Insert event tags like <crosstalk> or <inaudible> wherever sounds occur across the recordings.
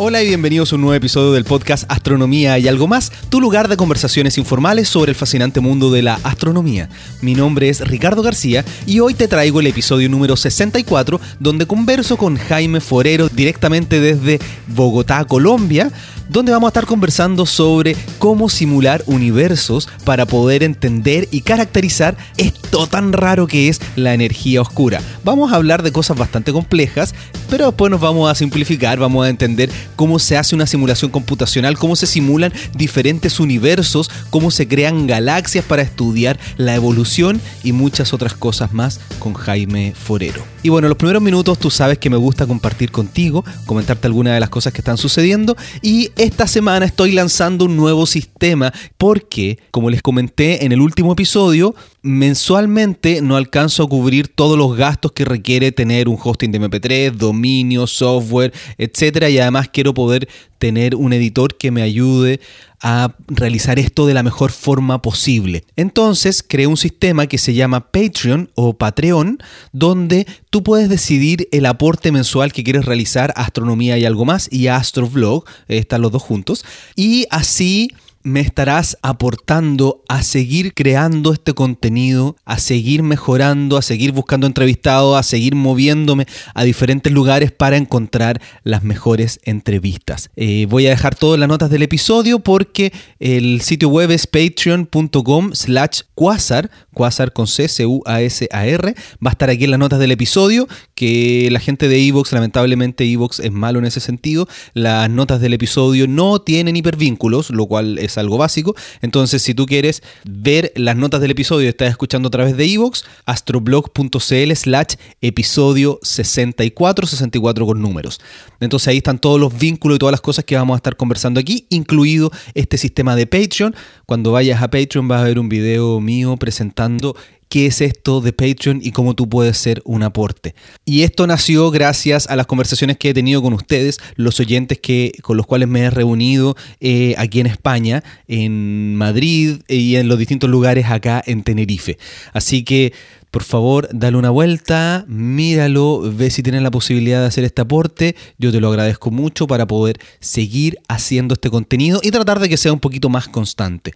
Hola y bienvenidos a un nuevo episodio del podcast Astronomía y algo más, tu lugar de conversaciones informales sobre el fascinante mundo de la astronomía. Mi nombre es Ricardo García y hoy te traigo el episodio número 64 donde converso con Jaime Forero directamente desde Bogotá, Colombia, donde vamos a estar conversando sobre cómo simular universos para poder entender y caracterizar esto tan raro que es la energía oscura. Vamos a hablar de cosas bastante complejas, pero después nos vamos a simplificar, vamos a entender cómo se hace una simulación computacional, cómo se simulan diferentes universos, cómo se crean galaxias para estudiar la evolución y muchas otras cosas más con Jaime Forero. Y bueno, los primeros minutos tú sabes que me gusta compartir contigo, comentarte algunas de las cosas que están sucediendo y esta semana estoy lanzando un nuevo sistema porque, como les comenté en el último episodio, mensualmente no alcanzo a cubrir todos los gastos que requiere tener un hosting de MP3, dominio, software, etcétera, y además quiero poder tener un editor que me ayude a realizar esto de la mejor forma posible. Entonces creé un sistema que se llama Patreon o Patreon, donde tú puedes decidir el aporte mensual que quieres realizar Astronomía y algo más y a Astrovlog, están los dos juntos, y así me estarás aportando a seguir creando este contenido, a seguir mejorando, a seguir buscando entrevistados, a seguir moviéndome a diferentes lugares para encontrar las mejores entrevistas. Eh, voy a dejar todas las notas del episodio porque el sitio web es patreon.com slash quasar, quasar con C, C-U-A-S-A-R. Va a estar aquí en las notas del episodio, que la gente de Evox, lamentablemente Evox es malo en ese sentido. Las notas del episodio no tienen hipervínculos, lo cual es algo básico. Entonces, si tú quieres ver las notas del episodio y estás escuchando a través de Evox, astroblog.cl slash episodio 64, 64 con números. Entonces ahí están todos los vínculos y todas las cosas que vamos a estar conversando aquí, incluido este sistema de Patreon. Cuando vayas a Patreon vas a ver un video mío presentando qué es esto de Patreon y cómo tú puedes ser un aporte. Y esto nació gracias a las conversaciones que he tenido con ustedes, los oyentes que, con los cuales me he reunido eh, aquí en España, en Madrid y en los distintos lugares acá en Tenerife. Así que por favor, dale una vuelta, míralo, ve si tienes la posibilidad de hacer este aporte. Yo te lo agradezco mucho para poder seguir haciendo este contenido y tratar de que sea un poquito más constante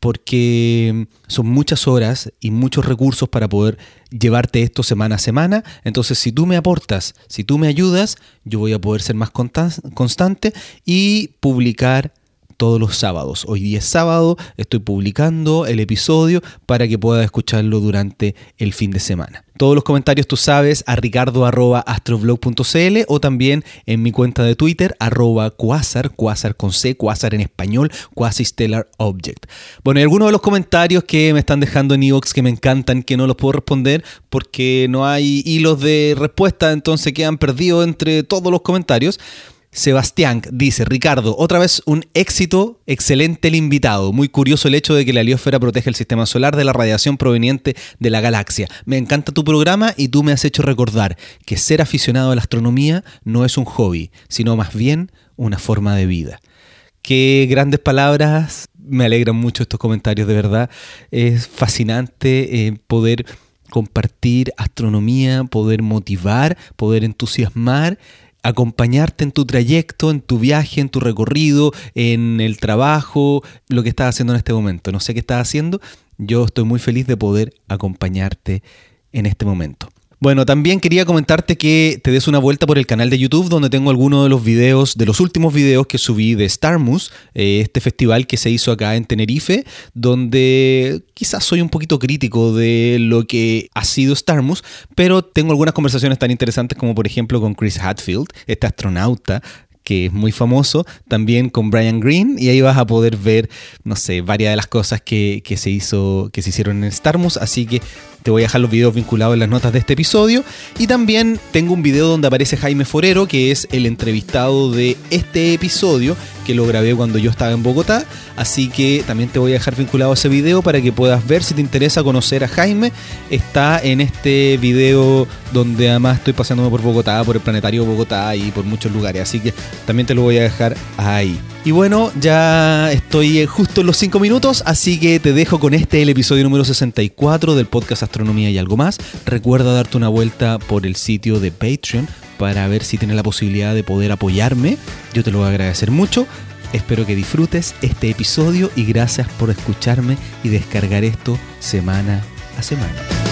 porque son muchas horas y muchos recursos para poder llevarte esto semana a semana. Entonces, si tú me aportas, si tú me ayudas, yo voy a poder ser más constante y publicar todos los sábados. Hoy día es sábado, estoy publicando el episodio para que puedas escucharlo durante el fin de semana. Todos los comentarios tú sabes a ricardo.astroblog.cl o también en mi cuenta de Twitter quasar, quasar con C, quasar en español, quasi-stellar object. Bueno, y algunos de los comentarios que me están dejando en Evox que me encantan, que no los puedo responder porque no hay hilos de respuesta, entonces quedan perdidos entre todos los comentarios. Sebastián dice, Ricardo, otra vez un éxito, excelente el invitado. Muy curioso el hecho de que la heliosfera protege el sistema solar de la radiación proveniente de la galaxia. Me encanta tu programa y tú me has hecho recordar que ser aficionado a la astronomía no es un hobby, sino más bien una forma de vida. Qué grandes palabras, me alegran mucho estos comentarios, de verdad. Es fascinante eh, poder compartir astronomía, poder motivar, poder entusiasmar acompañarte en tu trayecto, en tu viaje, en tu recorrido, en el trabajo, lo que estás haciendo en este momento. No sé qué estás haciendo, yo estoy muy feliz de poder acompañarte en este momento. Bueno, también quería comentarte que te des una vuelta por el canal de YouTube donde tengo algunos de los videos, de los últimos videos que subí de Starmus, eh, este festival que se hizo acá en Tenerife, donde quizás soy un poquito crítico de lo que ha sido Starmus, pero tengo algunas conversaciones tan interesantes como por ejemplo con Chris Hadfield, este astronauta que es muy famoso, también con Brian Green, y ahí vas a poder ver, no sé, varias de las cosas que, que se hizo, que se hicieron en Starmus, así que te voy a dejar los videos vinculados en las notas de este episodio. Y también tengo un video donde aparece Jaime Forero, que es el entrevistado de este episodio, que lo grabé cuando yo estaba en Bogotá. Así que también te voy a dejar vinculado ese video para que puedas ver si te interesa conocer a Jaime. Está en este video donde además estoy paseándome por Bogotá, por el planetario Bogotá y por muchos lugares. Así que también te lo voy a dejar ahí. Y bueno, ya estoy justo en los 5 minutos, así que te dejo con este, el episodio número 64 del podcast Y algo más. Recuerda darte una vuelta por el sitio de Patreon para ver si tienes la posibilidad de poder apoyarme. Yo te lo voy a agradecer mucho. Espero que disfrutes este episodio y gracias por escucharme y descargar esto semana a semana.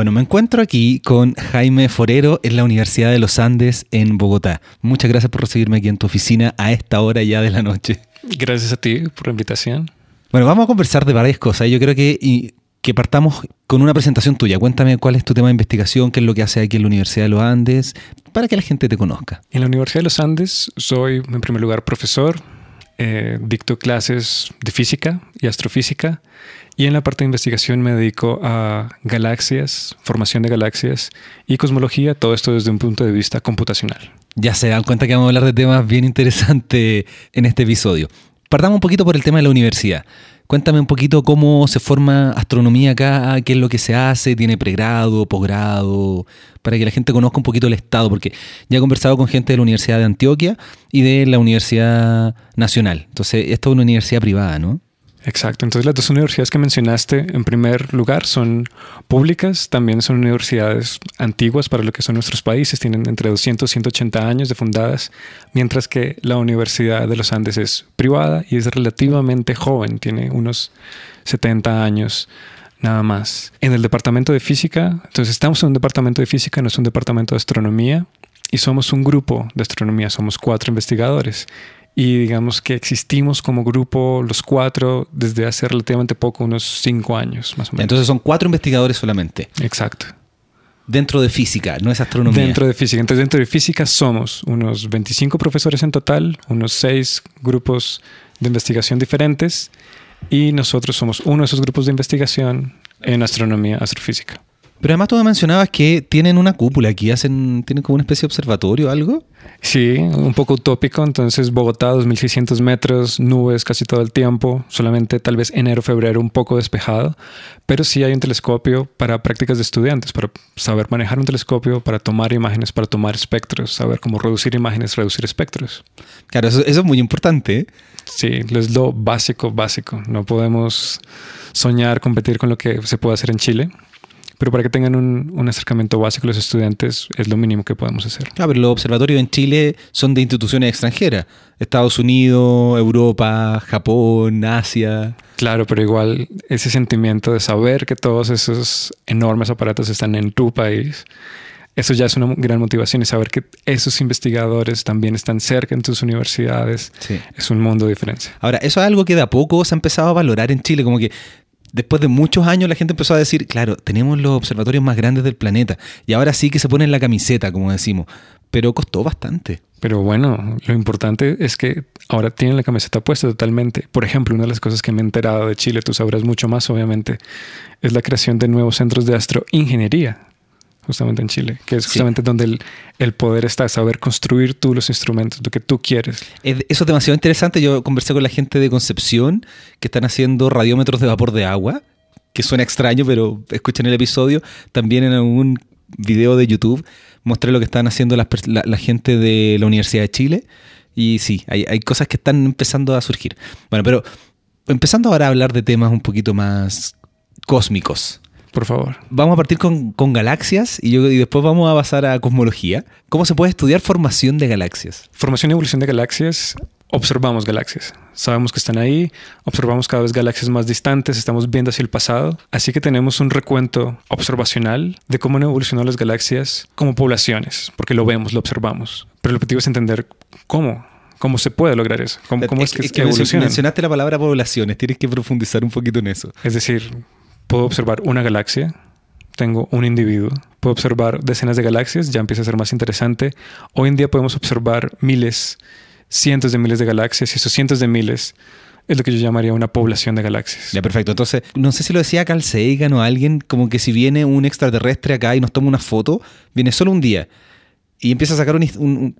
Bueno, me encuentro aquí con Jaime Forero en la Universidad de los Andes en Bogotá. Muchas gracias por recibirme aquí en tu oficina a esta hora ya de la noche. Gracias a ti por la invitación. Bueno, vamos a conversar de varias cosas. Yo creo que, que partamos con una presentación tuya. Cuéntame cuál es tu tema de investigación, qué es lo que hace aquí en la Universidad de los Andes, para que la gente te conozca. En la Universidad de los Andes soy, en primer lugar, profesor. Eh, dicto clases de física y astrofísica y en la parte de investigación me dedico a galaxias, formación de galaxias y cosmología, todo esto desde un punto de vista computacional. Ya se dan cuenta que vamos a hablar de temas bien interesantes en este episodio. Partamos un poquito por el tema de la universidad. Cuéntame un poquito cómo se forma astronomía acá, qué es lo que se hace, tiene pregrado, posgrado, para que la gente conozca un poquito el estado, porque ya he conversado con gente de la Universidad de Antioquia y de la Universidad Nacional. Entonces, esto es una universidad privada, ¿no? Exacto. Entonces las dos universidades que mencionaste, en primer lugar, son públicas, también son universidades antiguas para lo que son nuestros países, tienen entre 200 y 180 años de fundadas, mientras que la Universidad de los Andes es privada y es relativamente joven, tiene unos 70 años nada más. En el departamento de física, entonces estamos en un departamento de física, no es un departamento de astronomía, y somos un grupo de astronomía, somos cuatro investigadores y digamos que existimos como grupo los cuatro desde hace relativamente poco, unos cinco años más o menos. Entonces son cuatro investigadores solamente. Exacto. Dentro de física, no es astronomía. Dentro de física. Entonces dentro de física somos unos 25 profesores en total, unos seis grupos de investigación diferentes y nosotros somos uno de esos grupos de investigación en astronomía, astrofísica. Pero además tú me mencionabas que tienen una cúpula aquí, hacen, tienen como una especie de observatorio o algo. Sí, un poco utópico. Entonces, Bogotá, 2.600 metros, nubes casi todo el tiempo, solamente tal vez enero, febrero un poco despejado. Pero sí hay un telescopio para prácticas de estudiantes, para saber manejar un telescopio, para tomar imágenes, para tomar espectros, saber cómo reducir imágenes, reducir espectros. Claro, eso, eso es muy importante. ¿eh? Sí, es lo básico, básico. No podemos soñar, competir con lo que se puede hacer en Chile pero para que tengan un, acercamiento básico los estudiantes es lo mínimo que podemos hacer. Claro, pero los observatorios en Chile son de instituciones extranjeras, Estados Unidos, Europa, Japón, Asia. Claro, pero igual ese sentimiento de saber que todos esos enormes aparatos están en tu país, eso ya es una gran motivación y saber que esos investigadores también están cerca en tus universidades es un mundo de diferencia. Ahora, eso es algo que de a poco se ha empezado a valorar en Chile, como que después de muchos años la gente empezó a decir, claro, tenemos los observatorios más grandes del planeta y ahora sí que se ponen la camiseta, como decimos, pero costó bastante. Pero bueno, lo importante es que ahora tienen la camiseta puesta totalmente. Por ejemplo, una de las cosas que me he enterado de Chile, tú sabrás mucho más obviamente, es la creación de nuevos centros de astroingeniería justamente en Chile, que es justamente donde el, poder está, saber construir tú los instrumentos, lo que tú quieres. Eso es demasiado interesante. Yo conversé con la gente de Concepción que están haciendo radiómetros de vapor de agua, que suena extraño, pero escuchen el episodio. También en algún video de YouTube mostré lo que están haciendo la, gente de la Universidad de Chile. Y sí, hay, hay cosas que están empezando a surgir. Bueno, pero empezando ahora a hablar de temas un poquito más cósmicos. Por favor. Vamos a partir con, galaxias y, yo, y después vamos a pasar a cosmología. ¿Cómo se puede estudiar formación de galaxias? Formación y evolución de galaxias. Observamos galaxias. Sabemos que están ahí, observamos cada vez galaxias más distantes, estamos viendo hacia el pasado. Así que tenemos un recuento observacional de cómo han evolucionado las galaxias como poblaciones, porque lo vemos, lo observamos. Pero el objetivo es entender cómo, ¿Cómo se puede lograr eso? ¿Cómo, es, que, que Mencionaste la palabra poblaciones, tienes que profundizar un poquito en eso. Es decir, puedo observar una galaxia, tengo un individuo, puedo observar decenas de galaxias, ya empieza a ser más interesante. Hoy en día podemos observar miles, cientos de miles de galaxias y esos cientos de miles es lo que yo llamaría una población de galaxias. Ya, perfecto. Entonces, no sé si lo decía Carl Sagan o alguien, como que si viene un extraterrestre acá y nos toma una foto, viene solo un día y empieza a sacar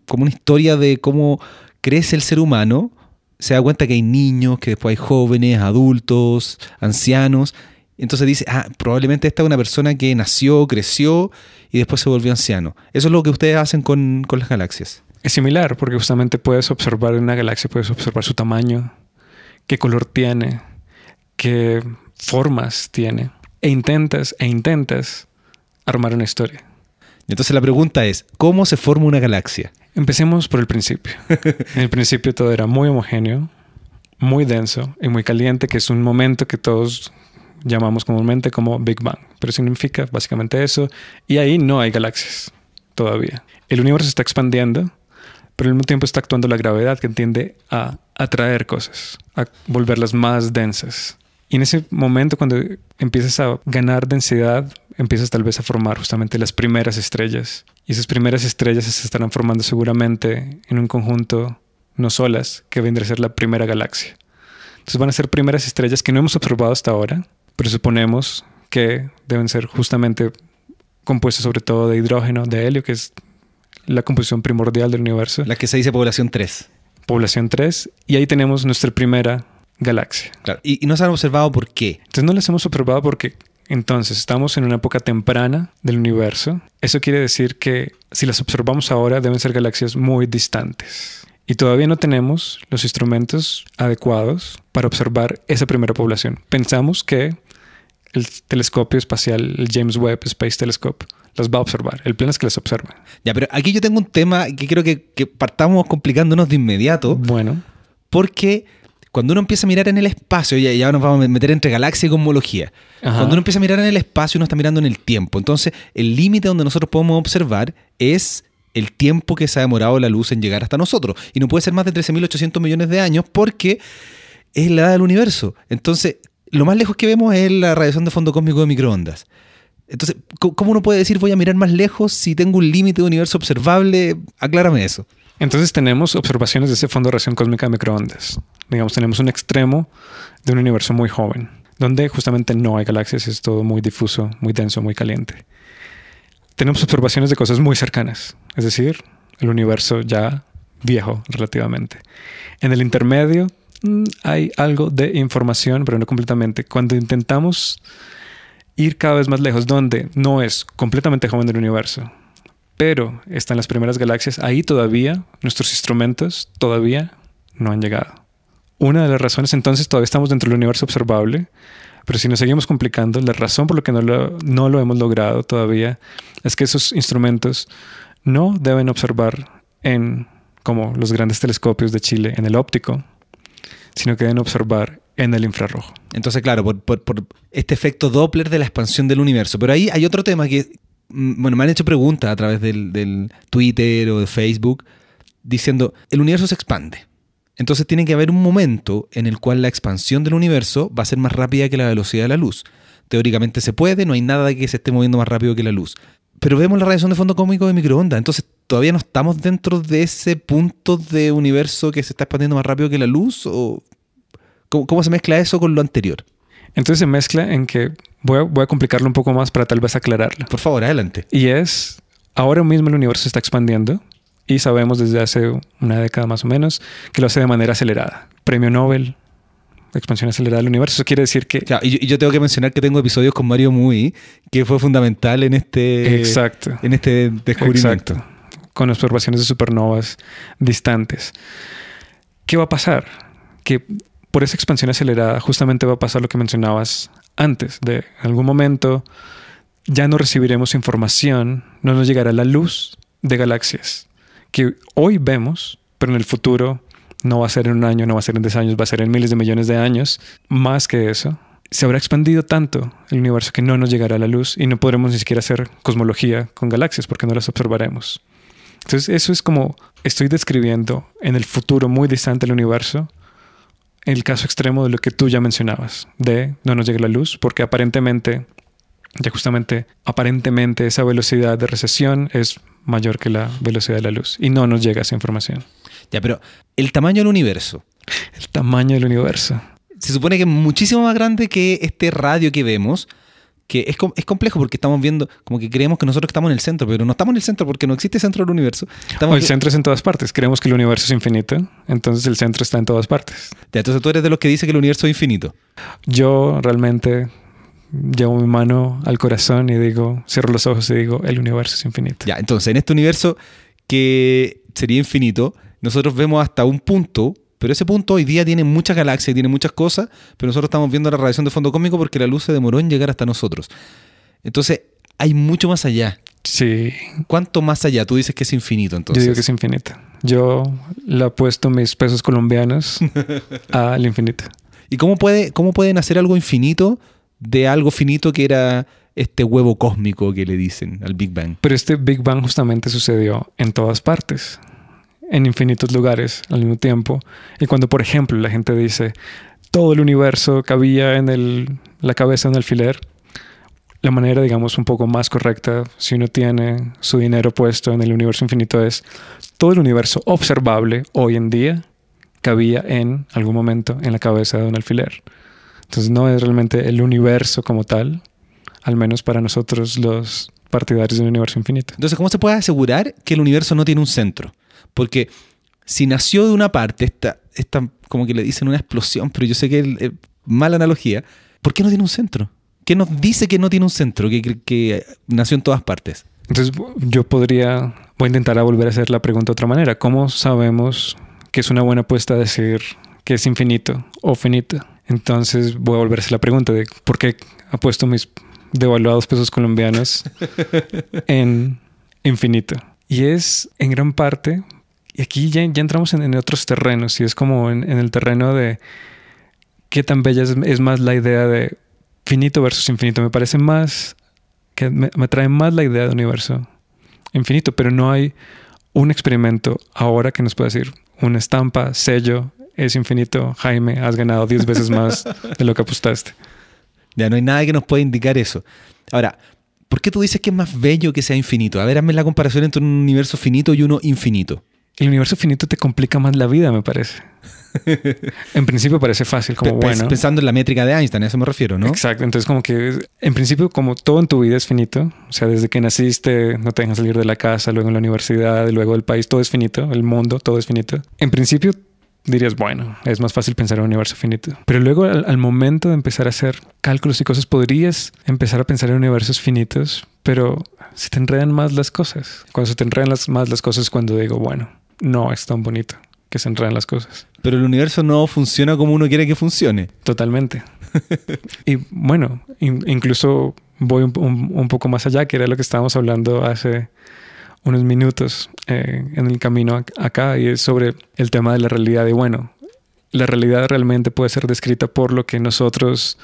como una historia de cómo crece el ser humano, se da cuenta que hay niños, que después hay jóvenes, adultos, ancianos, entonces dice, ah, probablemente esta es una persona que nació, creció y después se volvió anciano. Eso es lo que ustedes hacen con, con las galaxias. Es similar, porque justamente puedes observar una galaxia, puedes observar su tamaño, qué color tiene, qué formas tiene. E intentas e intentas armar una historia. Entonces la pregunta es, ¿cómo se forma una galaxia? Empecemos por el principio. <laughs> en el principio todo era muy homogéneo, muy denso y muy caliente, que es un momento que todos llamamos comúnmente como Big Bang, pero significa básicamente eso, y ahí no hay galaxias todavía. El universo está expandiendo, pero al mismo tiempo está actuando la gravedad que tiende a atraer cosas, a volverlas más densas. Y en ese momento, cuando empiezas a ganar densidad, empiezas tal vez a formar justamente las primeras estrellas. Y esas primeras estrellas se estarán formando seguramente en un conjunto no solas, que vendrá a ser la primera galaxia. Entonces van a ser primeras estrellas que no hemos observado hasta ahora, pero suponemos que deben ser justamente compuestas sobre todo de hidrógeno, de helio, que es la composición primordial del universo. La que se dice población 3. Población 3. Y ahí tenemos nuestra primera galaxia. Claro. Y, no se han observado por qué. Entonces no las hemos observado porque entonces estamos en una época temprana del universo. Eso quiere decir que si las observamos ahora deben ser galaxias muy distantes. Y todavía no tenemos los instrumentos adecuados para observar esa primera población. Pensamos que el telescopio espacial, el James Webb Space Telescope, las va a observar. El plan es que las observe. Ya, pero aquí yo tengo un tema que creo que, que partamos complicándonos de inmediato. Bueno. Porque cuando uno empieza a mirar en el espacio, ya, ya nos vamos a meter entre galaxia y cosmología. Cuando uno empieza a mirar en el espacio, uno está mirando en el tiempo. Entonces, el límite donde nosotros podemos observar es el tiempo que se ha demorado la luz en llegar hasta nosotros. Y no puede ser más de 13.800 millones de años porque es la edad del universo. Entonces, lo más lejos que vemos es la radiación de fondo cósmico de microondas. Entonces, ¿cómo uno puede decir voy a mirar más lejos si tengo un límite de universo observable? Aclárame eso. Entonces tenemos observaciones de ese fondo de radiación cósmica de microondas. Digamos, tenemos un extremo de un universo muy joven, donde justamente no hay galaxias, es todo muy difuso, muy denso, muy caliente. Tenemos observaciones de cosas muy cercanas, es decir, el universo ya viejo relativamente. En el intermedio hay algo de información, pero no completamente. Cuando intentamos ir cada vez más lejos, donde no es completamente joven del universo, pero están las primeras galaxias, ahí todavía nuestros instrumentos todavía no han llegado. Una de las razones entonces todavía estamos dentro del universo observable, pero si nos seguimos complicando, la razón por la que no lo, no lo hemos logrado todavía es que esos instrumentos no deben observar en como los grandes telescopios de Chile en el óptico, sino que deben observar en el infrarrojo. Entonces, claro, por, este efecto Doppler de la expansión del universo. Pero ahí hay otro tema que, Mm, bueno, me han hecho preguntas a través del, Twitter o de Facebook diciendo, el universo se expande. Entonces tiene que haber un momento en el cual la expansión del universo va a ser más rápida que la velocidad de la luz. Teóricamente se puede, no hay nada que se esté moviendo más rápido que la luz. Pero vemos la radiación de fondo cósmico de microondas, entonces todavía no estamos dentro de ese punto de universo que se está expandiendo más rápido que la luz. ¿O cómo se mezcla eso con lo anterior? Entonces se mezcla en que voy a, complicarlo un poco más para tal vez aclararlo. Por favor, adelante. Y es, ahora mismo el universo se está expandiendo y sabemos desde hace una década más o menos que lo hace de manera acelerada. Premio Nobel, expansión acelerada del universo. Eso quiere decir que... y, yo tengo que mencionar que tengo episodios con Mario Muy, que fue fundamental en este, Exacto. En este descubrimiento. Exacto. Con observaciones de supernovas distantes. ¿Qué va a pasar? Que por esa expansión acelerada justamente va a pasar lo que mencionabas antes, de algún momento ya no recibiremos información, no nos llegará la luz de galaxias que hoy vemos, pero en el futuro no va a ser en un año, no va a ser en 10 años, va a ser en miles de millones de años. Más que eso, se habrá expandido tanto el universo que no nos llegará la luz y no podremos ni siquiera hacer cosmología con galaxias porque no las observaremos. Entonces eso es como estoy describiendo en el futuro muy distante del universo el caso extremo de lo que tú ya mencionabas, de no nos llega la luz, porque aparentemente, ya justamente, aparentemente esa velocidad de recesión es mayor que la velocidad de la luz y no nos llega esa información. Ya, pero el tamaño del universo. El tamaño del universo. Se supone que es muchísimo más grande que este radio que vemos que es, es, complejo porque estamos viendo, como que creemos que nosotros estamos en el centro, pero no estamos en el centro porque no existe centro del universo. el centro es en todas partes. Creemos que el universo es infinito, entonces el centro está en todas partes. entonces tú eres de los que dice que el universo es infinito. Yo realmente llevo mi mano al corazón y digo, cierro los ojos y digo, el universo es infinito. Ya, entonces en este universo que sería infinito, nosotros vemos hasta un punto Pero ese punto hoy día tiene muchas galaxias, tiene muchas cosas, pero nosotros estamos viendo la radiación de fondo cósmico porque la luz se demoró en llegar hasta nosotros. Entonces, hay mucho más allá. Sí. ¿Cuánto más allá? Tú dices que es infinito, entonces. Yo digo que es infinito. Yo le apuesto mis pesos colombianos <laughs> al infinito. ¿Y cómo, puede, cómo pueden hacer algo infinito de algo finito que era este huevo cósmico que le dicen al Big Bang? Pero este Big Bang justamente sucedió en todas partes, en infinitos lugares al mismo tiempo. Y cuando, por ejemplo, la gente dice todo el universo cabía en el, la cabeza de un alfiler, la manera, digamos, un poco más correcta, si uno tiene su dinero puesto en el universo infinito, es todo el universo observable hoy en día cabía en algún momento en la cabeza de un alfiler. Entonces no es realmente el universo como tal, al menos para nosotros los partidarios del universo infinito. Entonces, ¿cómo se puede asegurar que el universo no tiene un centro? Porque si nació de una parte, esta, esta como que le dicen una explosión, pero yo sé que es mala analogía, ¿por qué no tiene un centro? ¿Qué nos dice que no tiene un centro, que, que nació en todas partes? Entonces yo podría, voy a intentar a volver a hacer la pregunta de otra manera. ¿Cómo sabemos que es una buena apuesta decir que es infinito o finito? Entonces voy a volver a hacer la pregunta de por qué apuesto mis devaluados pesos colombianos <laughs> en infinito. Y es en gran parte, aquí ya, entramos en, otros terrenos, y es como en, el terreno de qué tan bella es más la idea de finito versus infinito. Me parece más, que me, me trae más la idea de universo infinito, pero no hay un experimento ahora que nos pueda decir una estampa, sello, es infinito, Jaime, has ganado 10 veces más de lo que apostaste. Ya no hay nada que nos pueda indicar eso. Ahora, ¿por qué tú dices que es más bello que sea infinito? A ver, hazme la comparación entre un universo finito y uno infinito. El universo finito te complica más la vida, me parece. <laughs> en principio parece fácil, como bueno. Pensando en la métrica de Einstein, a eso me refiero, ¿no? Exacto, entonces como que en principio como todo en tu vida es finito, o sea, desde que naciste no te dejan salir de la casa, luego en la universidad, luego del país, todo es finito, el mundo, todo es finito. En principio dirías, bueno, es más fácil pensar en un universo finito. Pero luego al, momento de empezar a hacer cálculos y cosas, podrías empezar a pensar en universos finitos, pero se te enredan más las cosas. Cuando se te enredan más las cosas, cuando digo, bueno, no es tan bonito que se enredan las cosas. Pero el universo no funciona como uno quiere que funcione. Totalmente. <laughs> y bueno, incluso voy un, poco más allá, que era lo que estábamos hablando hace unos minutos eh, en el camino acá, y es sobre el tema de la realidad. Y bueno, la realidad realmente puede ser descrita por lo que nosotros,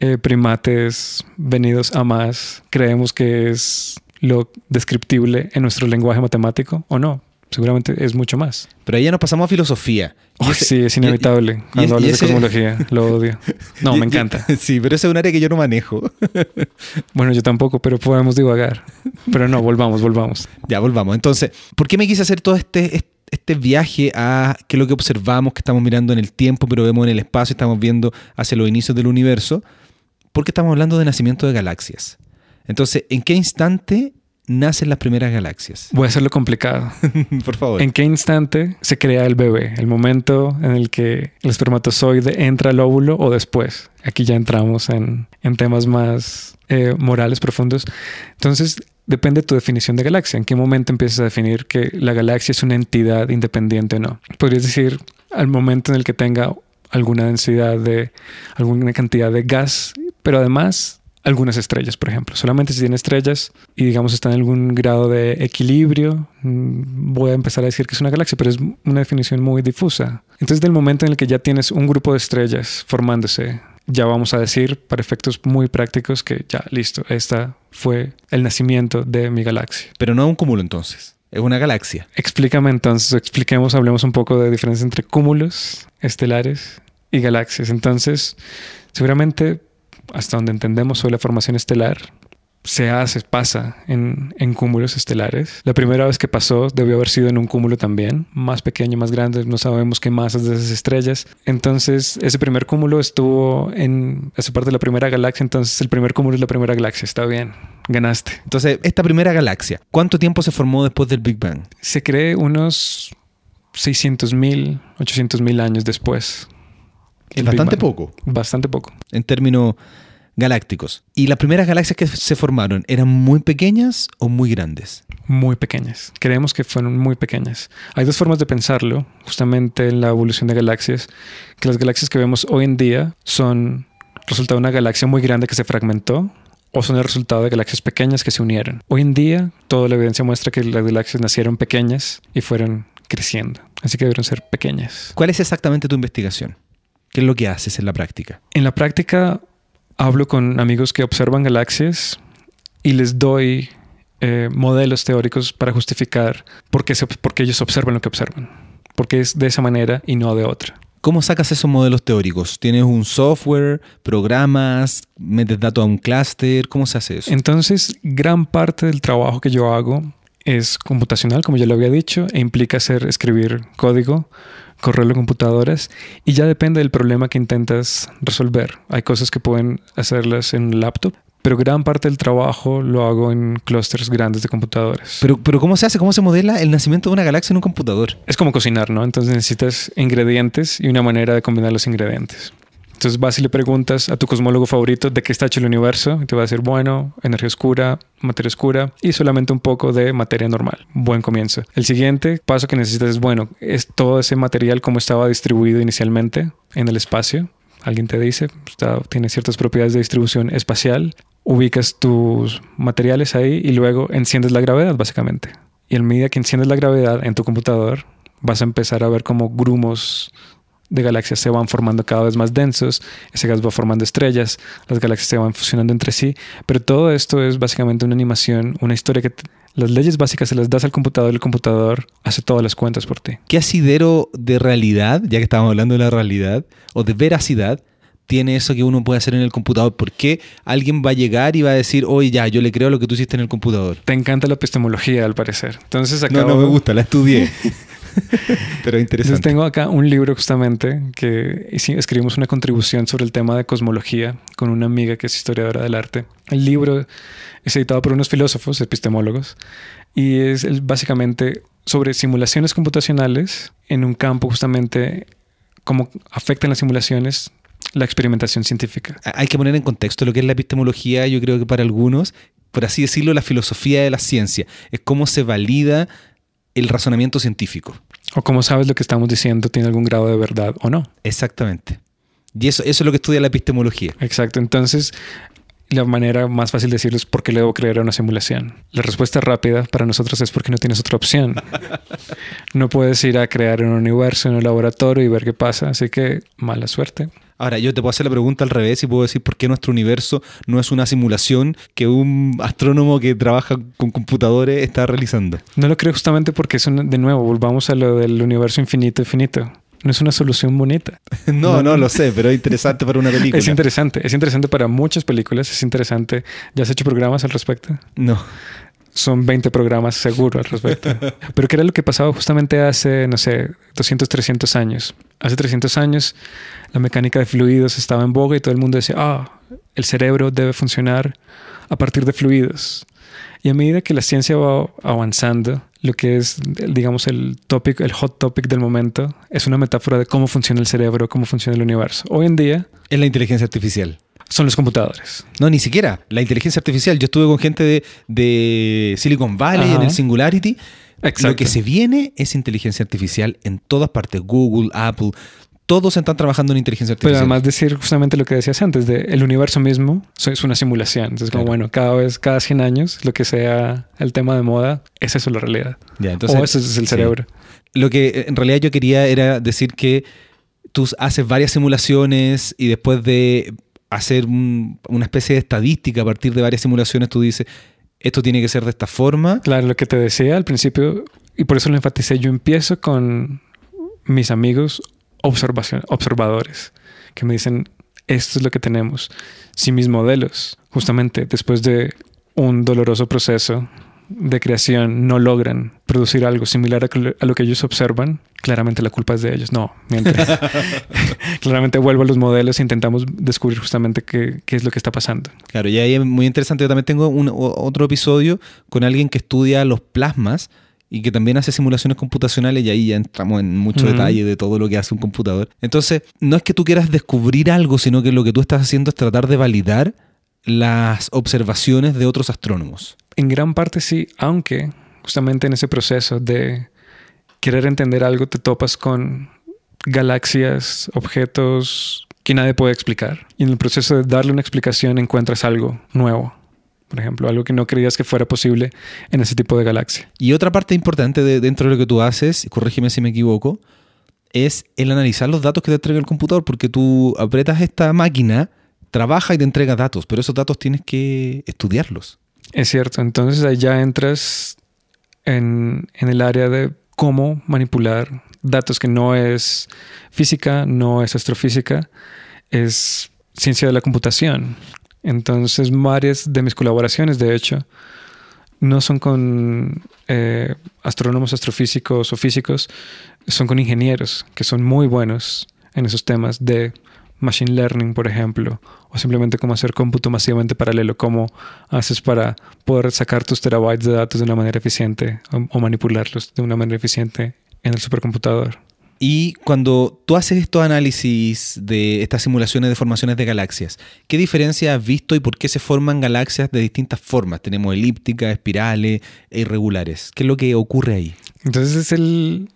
eh, primates venidos a más, creemos que es lo descriptible en nuestro lenguaje matemático o no seguramente es mucho más. Pero ahí ya nos pasamos a filosofía. sí, es inevitable. cuando hablas de cosmología, lo odio. <laughs> No, me encanta. <laughs> sí, pero ese es un área que yo no manejo. <laughs> bueno, yo tampoco, pero podemos divagar. Pero no, volvamos, volvamos. Ya, volvamos. Entonces, ¿por qué me quise hacer todo este, este viaje a qué es lo que observamos, que estamos mirando en el tiempo, pero vemos en el espacio, estamos viendo hacia los inicios del universo? Porque estamos hablando de nacimiento de galaxias. Entonces, ¿en qué instante nacen las primeras galaxias? Voy a hacerlo complicado. <laughs> Por favor. ¿En qué instante se crea el bebé? ¿El momento en el que el espermatozoide entra al óvulo o después? Aquí ya entramos en, temas más eh, morales profundos. Entonces, depende de tu definición de galaxia. ¿En qué momento empiezas a definir que la galaxia es una entidad independiente o no? Podrías decir al momento en el que tenga alguna densidad de alguna cantidad de gas, pero además algunas estrellas, por ejemplo. Solamente si tiene estrellas y digamos está en algún grado de equilibrio, mm, voy a empezar a decir que es una galaxia, pero es una definición muy difusa. Entonces, del momento en el que ya tienes un grupo de estrellas formándose, ya vamos a decir, para efectos muy prácticos, que ya, listo, esta fue el nacimiento de mi galaxia. Pero no un cúmulo entonces, es una galaxia. Explícame entonces, expliquemos, hablemos un poco de diferencia entre cúmulos estelares y galaxias. Entonces, seguramente hasta donde entendemos sobre la formación estelar, se hace, pasa en, en, cúmulos estelares. La primera vez que pasó debió haber sido en un cúmulo también, más pequeño, más grande, no sabemos qué masas de esas estrellas. Entonces, ese primer cúmulo estuvo en esa parte de la primera galaxia, entonces el primer cúmulo es la primera galaxia, está bien, ganaste. Entonces, esta primera galaxia, ¿cuánto tiempo se formó después del Big Bang? Se cree unos 600 mil, 800 mil años después. Bastante poco. Bastante poco. En términos galácticos. ¿Y las primeras galaxias que se formaron eran muy pequeñas o muy grandes? Muy pequeñas. Creemos que fueron muy pequeñas. Hay dos formas de pensarlo, justamente en la evolución de galaxias, que las galaxias que vemos hoy en día son resultado de una galaxia muy grande que se fragmentó o son el resultado de galaxias pequeñas que se unieron. Hoy en día, toda la evidencia muestra que las galaxias nacieron pequeñas y fueron creciendo. Así que debieron ser pequeñas. ¿Cuál es exactamente tu investigación? ¿Qué es lo que haces en la práctica? En la práctica hablo con amigos que observan galaxias y les doy eh, modelos teóricos para justificar por qué, por qué ellos observan lo que observan. Porque es de esa manera y no de otra. ¿Cómo sacas esos modelos teóricos? ¿Tienes un software, programas, metes datos a un clúster? ¿Cómo se hace eso? Entonces, gran parte del trabajo que yo hago es computacional, como ya lo había dicho, e implica hacer escribir código, correrlo a computadoras, y ya depende del problema que intentas resolver. Hay cosas que pueden hacerlas en un laptop, pero gran parte del trabajo lo hago en clústeres grandes de computadores. Pero, pero ¿cómo se hace? ¿Cómo se modela el nacimiento de una galaxia en un computador? Es como cocinar, ¿no? Entonces necesitas ingredientes y una manera de combinar los ingredientes. Entonces vas preguntas a tu cosmólogo favorito de qué está hecho el universo y te va a decir, bueno, energía oscura, materia oscura y solamente un poco de materia normal. Buen comienzo. El siguiente paso que necesitas es, bueno, es todo ese material como estaba distribuido inicialmente en el espacio. Alguien te dice, tiene ciertas propiedades de distribución espacial ubicas tus materiales ahí y luego enciendes la gravedad, básicamente. Y a medida que enciendes la gravedad en tu computador, vas a empezar a ver cómo grumos de galaxias se van formando cada vez más densos, ese gas va formando estrellas, las galaxias se van fusionando entre sí, pero todo esto es básicamente una animación, una historia que las leyes básicas se las das al computador y el computador hace todas las cuentas por ti. ¿Qué asidero de realidad, ya que estábamos hablando de la realidad, o de veracidad, tiene eso que uno puede hacer en el computador? ¿Por qué alguien va a llegar y va a decir, oye, ya, yo le creo lo que tú hiciste en el computador? Te encanta la epistemología, al parecer. Entonces No, no me gusta, la estudié. <laughs> <laughs> Pero interesante. Entonces tengo acá un libro justamente que escribimos una contribución sobre el tema de cosmología con una amiga que es historiadora del arte. El libro es editado por unos filósofos, epistemólogos, y es básicamente sobre simulaciones computacionales en un campo justamente cómo afectan las simulaciones la experimentación científica. Hay que poner en contexto lo que es la epistemología, yo creo que para algunos, por así decirlo, la filosofía de la ciencia, es cómo se valida el razonamiento científico. O cómo sabes lo que estamos diciendo tiene algún grado de verdad o no. Exactamente. Y eso, eso es lo que estudia la epistemología. Exacto. Entonces, la manera más fácil de decirlo es por qué le debo creer a una simulación. La respuesta rápida para nosotros es porque no tienes otra opción. <laughs> no puedes ir a crear un universo en un laboratorio y ver qué pasa. Así que mala suerte. Ahora, yo te puedo hacer la pregunta al revés y puedo decir por qué nuestro universo no es una simulación que un astrónomo que trabaja con computadores está realizando. No lo creo justamente porque es de nuevo, volvamos a lo del universo infinito, infinito. No es una solución bonita. <laughs> no, no, lo sé, pero es <laughs> interesante para una película. Es interesante, es interesante para muchas películas, es interesante. ¿Ya has hecho programas al respecto? No son 20 programas seguro al respecto. <laughs> Pero ¿qué era lo que pasaba justamente hace, no sé, 200, 300 años? Hace 300 años la mecánica de fluidos estaba en boga y todo el mundo decía, ah, el cerebro debe funcionar a partir de fluidos. Y a medida que la ciencia va avanzando, lo que es, digamos, el topic, el hot topic del momento, es una metáfora de cómo funciona el cerebro, cómo funciona el universo. Hoy en día... Es la inteligencia artificial son los computadores. No, ni siquiera. La inteligencia artificial. Yo estuve con gente de, Silicon Valley en el Singularity. Exacto. Lo que se viene es inteligencia artificial en todas partes. Google, Apple, todos están trabajando en inteligencia artificial. Pero además decir justamente lo que decías antes, de el universo mismo es una simulación. Entonces, como bueno, cada vez, cada 100 años, lo que sea el tema de moda, es eso la realidad. Ya, entonces, o eso es el cerebro. Lo que en realidad yo quería era decir que tú haces varias simulaciones y después de hacer una especie de estadística a partir de varias simulaciones, tú dices, esto tiene que ser de esta forma. Claro, lo que te decía al principio, y por eso lo enfaticé, yo empiezo con mis amigos observación, observadores, que me dicen, esto es lo que tenemos. Si mis modelos, justamente después de un doloroso proceso de creación no logran producir algo similar a lo que ellos observan, claramente la culpa es de ellos. No, <laughs> <laughs> claramente vuelvo a los modelos e intentamos descubrir justamente qué, es lo que está pasando. Claro, y ahí es muy interesante. Yo también tengo un, otro episodio con alguien que estudia los plasmas y que también hace simulaciones computacionales y ahí ya entramos en mucho detalle de todo lo que hace un computador. Entonces, no es que tú quieras descubrir algo, sino que lo que tú estás haciendo es tratar de validar las observaciones de otros astrónomos. En gran parte sí, aunque justamente en ese proceso de querer entender algo te topas con galaxias, objetos que nadie puede explicar. Y en el proceso de darle una explicación encuentras algo nuevo. Por ejemplo, algo que no creías que fuera posible en ese tipo de galaxia. Y otra parte importante de- dentro de lo que tú haces, corrígeme si me equivoco, es el analizar los datos que te entrega el computador, porque tú apretas esta máquina, trabaja y te entrega datos, pero esos datos tienes que estudiarlos. Es cierto, entonces ahí ya entras en, en el área de cómo manipular datos que no es física, no es astrofísica, es ciencia de la computación. Entonces varias de mis colaboraciones, de hecho, no son con eh, astrónomos, astrofísicos o físicos, son con ingenieros que son muy buenos en esos temas de machine learning, por ejemplo, o simplemente cómo hacer cómputo masivamente paralelo, cómo haces para poder sacar tus terabytes de datos de una manera eficiente o, o manipularlos de una manera eficiente en el supercomputador. Y cuando tú haces estos análisis de estas simulaciones de formaciones de galaxias, ¿qué diferencia has visto y por qué se forman galaxias de distintas formas? Tenemos elípticas, espirales e irregulares. ¿Qué es lo que ocurre ahí? Entonces es el...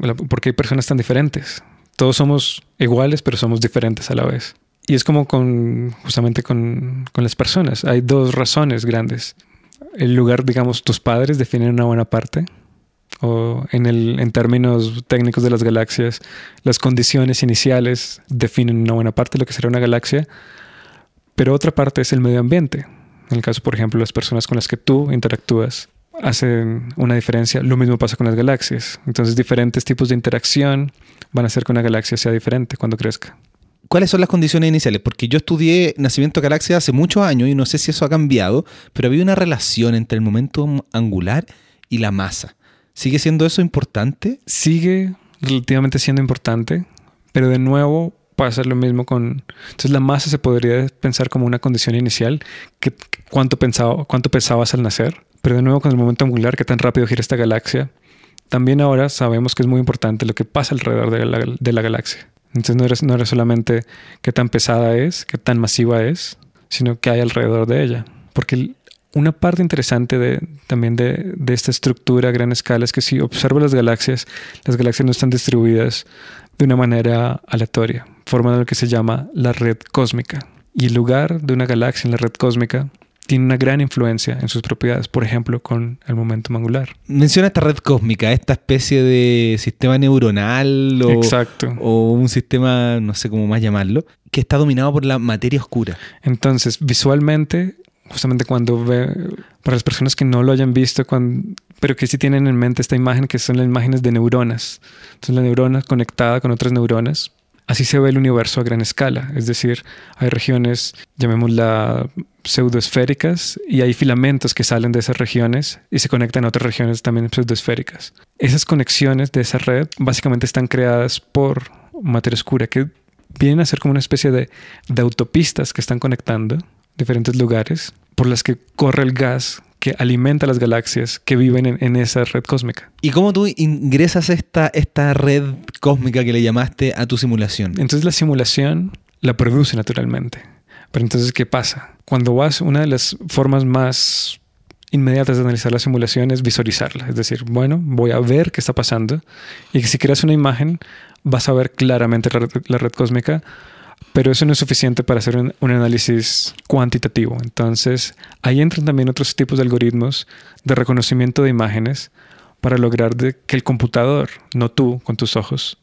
la- porque hay personas tan diferentes. Todos somos iguales, pero somos diferentes a la vez. Y es como con justamente con, con las personas. Hay dos razones grandes. El lugar, digamos, tus padres definen una buena parte. O en, el, en términos técnicos de las galaxias, las condiciones iniciales definen una buena parte de lo que será una galaxia. Pero otra parte es el medio ambiente. En el caso, por ejemplo, las personas con las que tú interactúas hacen una diferencia. Lo mismo pasa con las galaxias. Entonces, diferentes tipos de interacción van a hacer que una galaxia sea diferente cuando crezca. ¿Cuáles son las condiciones iniciales? Porque yo estudié nacimiento de galaxias hace muchos años y no sé si eso ha cambiado, pero había una relación entre el momento angular y la masa. ¿Sigue siendo eso importante? Sigue relativamente siendo importante, pero de nuevo pasa lo mismo con... Entonces la masa se podría pensar como una condición inicial, que cuánto, pensaba, cuánto pesabas al nacer, pero de nuevo con el momento angular, qué tan rápido gira esta galaxia. También ahora sabemos que es muy importante lo que pasa alrededor de la, galaxia. Entonces no era, no era solamente qué tan pesada es, qué tan masiva es, sino qué hay alrededor de ella. Porque una parte interesante de, también de, de, esta estructura a gran escala es que si observas las galaxias, las galaxias no están distribuidas de una manera aleatoria, forman lo que se llama la red cósmica. Y el lugar de una galaxia en la red cósmica tiene una gran influencia en sus propiedades, por ejemplo, con el momento angular. Menciona esta red cósmica, esta especie de sistema neuronal o, Exacto. o un sistema, no sé cómo más llamarlo, que está dominado por la materia oscura. Entonces, visualmente, justamente cuando ve, para las personas que no lo hayan visto, cuando, pero que sí tienen en mente esta imagen, que son las imágenes de neuronas. Entonces, la neurona conectada con otras neuronas. Así se ve el universo a gran escala. Es decir, hay regiones, llamémosla pseudoesféricas, y hay filamentos que salen de esas regiones y se conectan a otras regiones también pseudoesféricas. Esas conexiones de esa red básicamente están creadas por materia oscura, que vienen a ser como una especie de, de autopistas que están conectando diferentes lugares por las que corre el gas que alimenta las galaxias que viven en, en, esa red cósmica. ¿Y cómo tú ingresas esta, esta red cósmica que le llamaste a tu simulación? Entonces la simulación la produce naturalmente. Pero entonces, ¿qué pasa? Cuando vas, una de las formas más inmediatas de analizar la simulación es visualizarla. Es decir, bueno, voy a ver qué está pasando y que si creas una imagen vas a ver claramente la red, la red cósmica, pero eso no es suficiente para hacer un, un, análisis cuantitativo. Entonces, ahí entran también otros tipos de algoritmos de reconocimiento de imágenes para lograr de que el computador, no tú con tus ojos,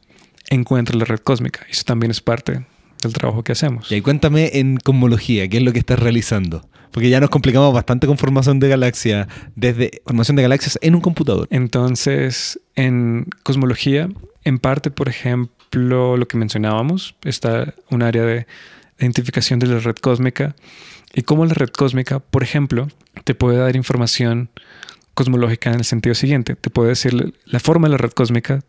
encuentre la red cósmica. Eso también es parte del trabajo que hacemos. Y ahí cuéntame en cosmología, ¿qué es lo que estás realizando? Porque ya nos complicamos bastante con formación de galaxias, desde formación de galaxias en un computador. Entonces, en cosmología, en parte, por ejemplo, lo que mencionábamos, está un área de identificación de la red cósmica y cómo la red cósmica, por ejemplo, te puede dar información cosmológica en el sentido siguiente. Te puede decir la forma de la red cósmica,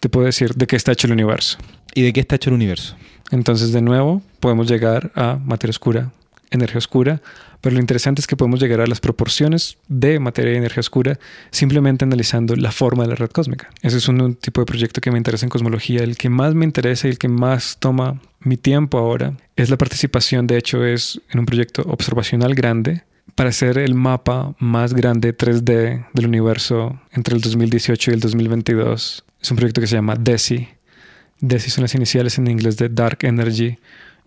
te puede decir de qué está hecho el universo. ¿Y de qué está hecho el universo? Entonces, de nuevo, podemos llegar a materia oscura, energía oscura, pero lo interesante es que podemos llegar a las proporciones de materia y energía oscura simplemente analizando la forma de la red cósmica. Ese es un, tipo de proyecto que me interesa en cosmología. El que más me interesa y el que más toma mi tiempo ahora es la participación, de hecho, es en un proyecto observacional grande para hacer el mapa más grande 3D del universo entre el 2018 y el 2022. Es un proyecto que se llama DESI. DESI son las iniciales en inglés de Dark Energy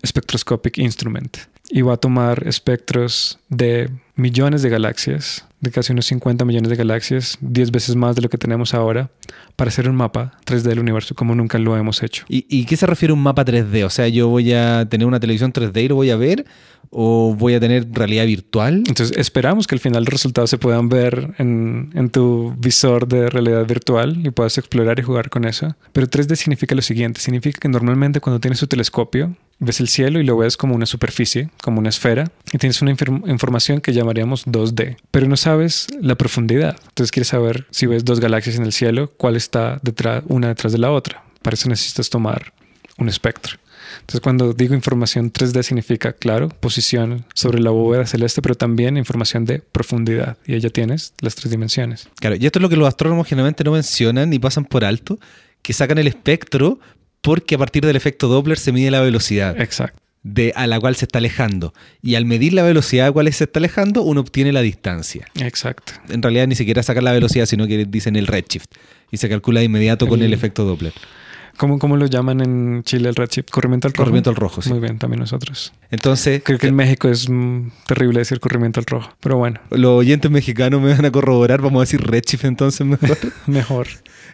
Spectroscopic Instrument y va a tomar espectros de millones de galaxias, de casi unos 50 millones de galaxias, 10 veces más de lo que tenemos ahora, para hacer un mapa 3D del universo como nunca lo hemos hecho. ¿Y, y qué se refiere a un mapa 3D? O sea, yo voy a tener una televisión 3D y lo voy a ver, o voy a tener realidad virtual. Entonces esperamos que al final los resultados se puedan ver en, en, tu visor de realidad virtual y puedas explorar y jugar con eso. Pero 3D significa lo siguiente, significa que normalmente cuando tienes tu telescopio ves el cielo y lo ves como una superficie, como una esfera, y tienes una información que llamaríamos 2D, pero no sabes la profundidad. Entonces quieres saber si ves dos galaxias en el cielo, cuál está detrás, una detrás de la otra. Para eso necesitas tomar un espectro. Entonces, cuando digo información 3D significa, claro, posición sobre la bóveda celeste, pero también información de profundidad. Y ahí ya tienes las tres dimensiones. Claro, y esto es lo que los astrónomos generalmente no mencionan ni pasan por alto, que sacan el espectro porque a partir del efecto Doppler se mide la velocidad. Exacto. De, a la cual se está alejando. Y al medir la velocidad a la cual se está alejando, uno obtiene la distancia. Exacto. En realidad ni siquiera sacar la velocidad, sino que dicen el redshift. Y se calcula de inmediato con el efecto Doppler. ¿Cómo, ¿Cómo, lo llaman en Chile el redshift? ¿Corrimiento al rojo? Corrimiento al rojo, sí. Muy bien, también nosotros. Entonces... Creo que en México es mm, terrible decir corrimiento al rojo, pero bueno. Los oyentes mexicanos me van a corroborar, vamos a decir redshift entonces mejor. <laughs> mejor.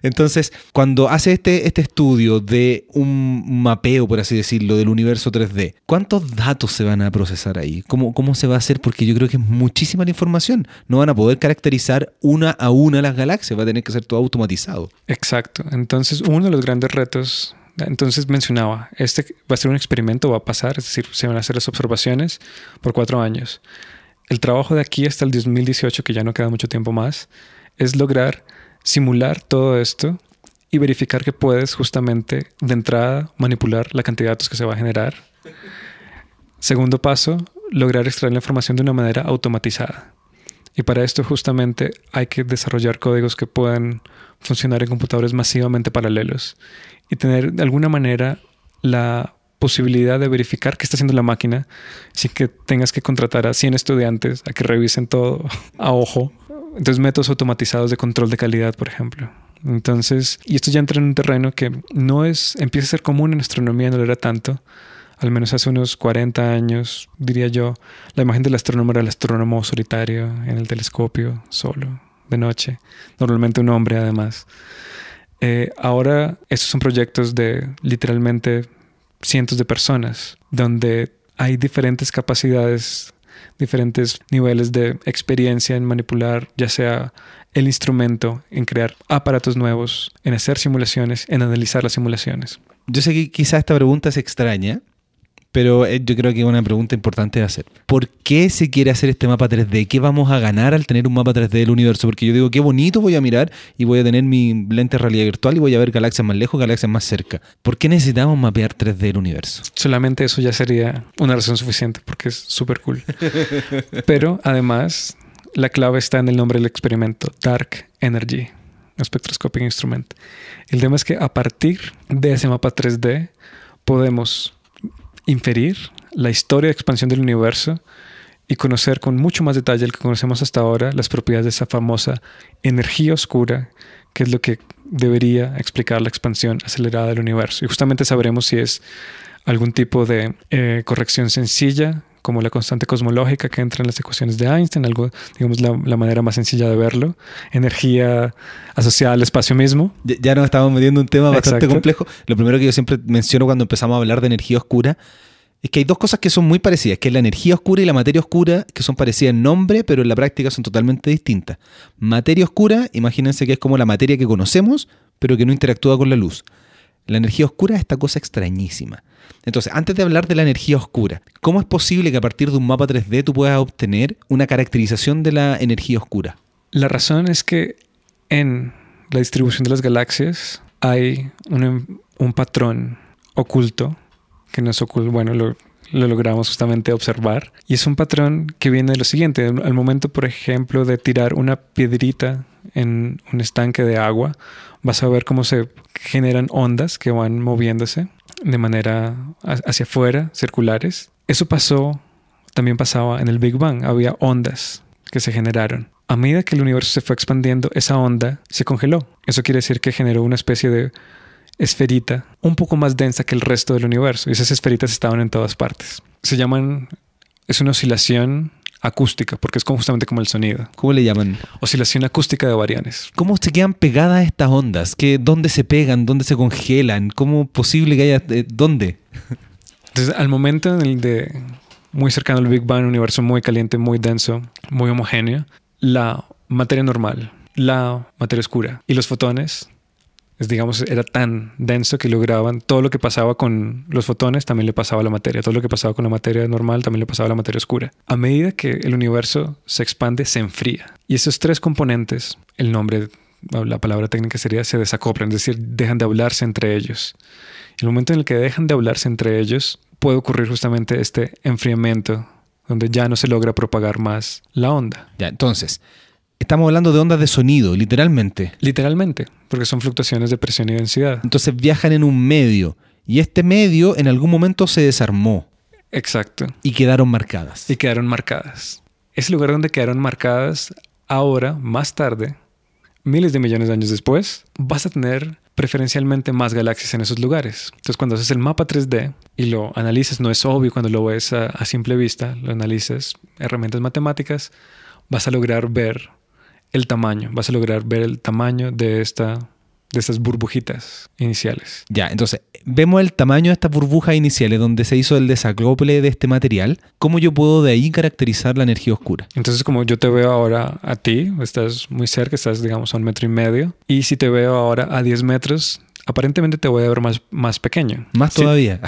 Entonces, cuando hace este, este estudio de un mapeo, por así decirlo, del universo 3D, ¿cuántos datos se van a procesar ahí? ¿Cómo, ¿Cómo se va a hacer? Porque yo creo que es muchísima la información. No van a poder caracterizar una a una las galaxias, va a tener que ser todo automatizado. Exacto. Entonces, uno de los grandes retos entonces mencionaba, este va a ser un experimento, va a pasar, es decir, se van a hacer las observaciones por cuatro años. El trabajo de aquí hasta el 2018, que ya no queda mucho tiempo más, es lograr simular todo esto y verificar que puedes justamente de entrada manipular la cantidad de datos que se va a generar. Segundo paso, lograr extraer la información de una manera automatizada. Y para esto justamente hay que desarrollar códigos que puedan funcionar en computadores masivamente paralelos y tener de alguna manera la posibilidad de verificar qué está haciendo la máquina sin que tengas que contratar a 100 estudiantes a que revisen todo <laughs> a ojo entonces, métodos automatizados de control de calidad, por ejemplo. Entonces, y esto ya entra en un terreno que no es, empieza a ser común en astronomía, no lo era tanto. Al menos hace unos 40 años, diría yo, la imagen del astrónomo era el astrónomo solitario en el telescopio, solo, de noche. Normalmente un hombre, además. Eh, ahora, estos son proyectos de literalmente cientos de personas, donde hay diferentes capacidades diferentes niveles de experiencia en manipular, ya sea el instrumento, en crear aparatos nuevos, en hacer simulaciones, en analizar las simulaciones. Yo sé que quizás esta pregunta es extraña, pero eh, yo creo que es una pregunta importante de hacer. ¿Por qué se quiere hacer este mapa 3D? ¿Qué vamos a ganar al tener un mapa 3D del universo? Porque yo digo, qué bonito voy a mirar y voy a tener mi lente de realidad virtual y voy a ver galaxias más lejos, galaxias más cerca. ¿Por qué necesitamos mapear 3D el universo? Solamente eso ya sería una razón suficiente porque es súper cool. <laughs> pero además, la clave está en el nombre del experimento, Dark Energy. Spectroscopic Instrument. El tema es que a partir de ese mapa 3D podemos inferir la historia de expansión del universo y conocer con mucho más detalle el que conocemos hasta ahora las propiedades de esa famosa energía oscura, que es lo que debería explicar la expansión acelerada del universo. Y justamente sabremos si es algún tipo de eh, corrección sencilla, como la constante cosmológica que entra en las ecuaciones de Einstein, algo, digamos, la, manera más sencilla de verlo, energía asociada al espacio mismo. Ya, nos estamos metiendo un tema bastante complejo. Lo primero que yo siempre menciono cuando empezamos a hablar de energía oscura es que hay dos cosas que son muy parecidas, que es la energía oscura y la materia oscura, que son parecidas en nombre, pero en la práctica son totalmente distintas. Materia oscura, imagínense que es como la materia que conocemos, pero que no interactúa con la luz. La energía oscura es esta cosa extrañísima. Entonces, antes de hablar de la energía oscura, ¿cómo es posible que a partir de un mapa 3D tú puedas obtener una caracterización de la energía oscura? La razón es que en la distribución de las galaxias hay un, patrón oculto, que no es oculto, bueno, lo, lo logramos justamente observar. Y es un patrón que viene de lo siguiente. Al momento, por ejemplo, de tirar una piedrita en un estanque de agua, vas a ver cómo se generan ondas que van moviéndose de manera hacia afuera, circulares. Eso pasó, también pasaba en el Big Bang. Había ondas que se generaron. A medida que el universo se fue expandiendo, esa onda se congeló. Eso quiere decir que generó una especie de esferita un poco más densa que el resto del universo. Y esas esferitas estaban en todas partes. Se llaman, es una oscilación acústica, porque es justamente como el sonido. ¿Cómo le llaman? Oscilación acústica de bariones. ¿Cómo se quedan pegadas estas ondas? ¿Qué, ¿Dónde se pegan? ¿Dónde se congelan? ¿Cómo posible que haya... Eh, ¿Dónde? Entonces, al momento en el de muy cercano al Big Bang, un universo muy caliente, muy denso, muy homogéneo, la materia normal, la materia oscura y los fotones digamos, era tan denso que lograban todo lo que pasaba con los fotones también le pasaba a la materia, todo lo que pasaba con la materia normal también le pasaba a la materia oscura. A medida que el universo se expande, se enfría. Y esos tres componentes, el nombre, la palabra técnica sería se desacoplan, es decir, dejan de hablarse entre ellos. El momento en el que dejan de hablarse entre ellos, puede ocurrir justamente este enfriamiento donde ya no se logra propagar más la onda. Ya, entonces, Estamos hablando de ondas de sonido, literalmente. Literalmente, porque son fluctuaciones de presión y densidad. Entonces viajan en un medio y este medio en algún momento se desarmó. Exacto. Y quedaron marcadas. Y quedaron marcadas. Ese lugar donde quedaron marcadas, ahora, más tarde, miles de millones de años después, vas a tener preferencialmente más galaxias en esos lugares. Entonces, cuando haces el mapa 3D y lo analizas, no es obvio cuando lo ves a, a simple vista, lo analizas, herramientas matemáticas, vas a lograr ver el tamaño, vas a lograr ver el tamaño de esta de estas burbujitas iniciales. Ya, entonces, vemos el tamaño de estas burbujas iniciales donde se hizo el desacople de este material. ¿Cómo yo puedo de ahí caracterizar la energía oscura? Entonces, como yo te veo ahora a ti, estás muy cerca, estás, digamos, a un metro y medio, y si te veo ahora a 10 metros, aparentemente te voy a ver más, más pequeño. Más todavía.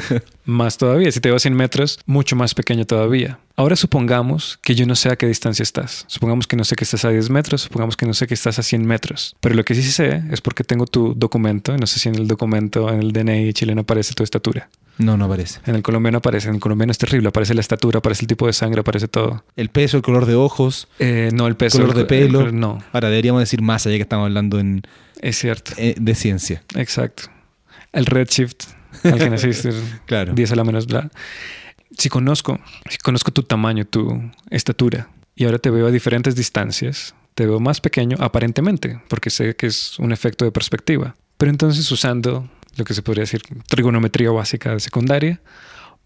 <laughs> más todavía. Si te a 100 metros, mucho más pequeño todavía. Ahora supongamos que yo no sé a qué distancia estás. Supongamos que no sé que estás a 10 metros, supongamos que no sé que estás a 100 metros. Pero lo que sí sé es porque tengo tu documento, no sé si en el documento, en el DNI chileno aparece tu estatura. No, no aparece. En el colombiano aparece. En el colombiano es terrible. Aparece la estatura, aparece el tipo de sangre, aparece todo. El peso, el color de ojos. Eh, no, el peso. El color de pelo. no. Ahora deberíamos decir más allá que estamos hablando en. Es cierto. Eh, de ciencia. Exacto. El redshift al que naciste. <laughs> claro. 10 a la menos. Bla. Si conozco, si conozco tu tamaño, tu estatura, y ahora te veo a diferentes distancias, te veo más pequeño aparentemente, porque sé que es un efecto de perspectiva. Pero entonces usando lo que se podría decir trigonometría básica de secundaria,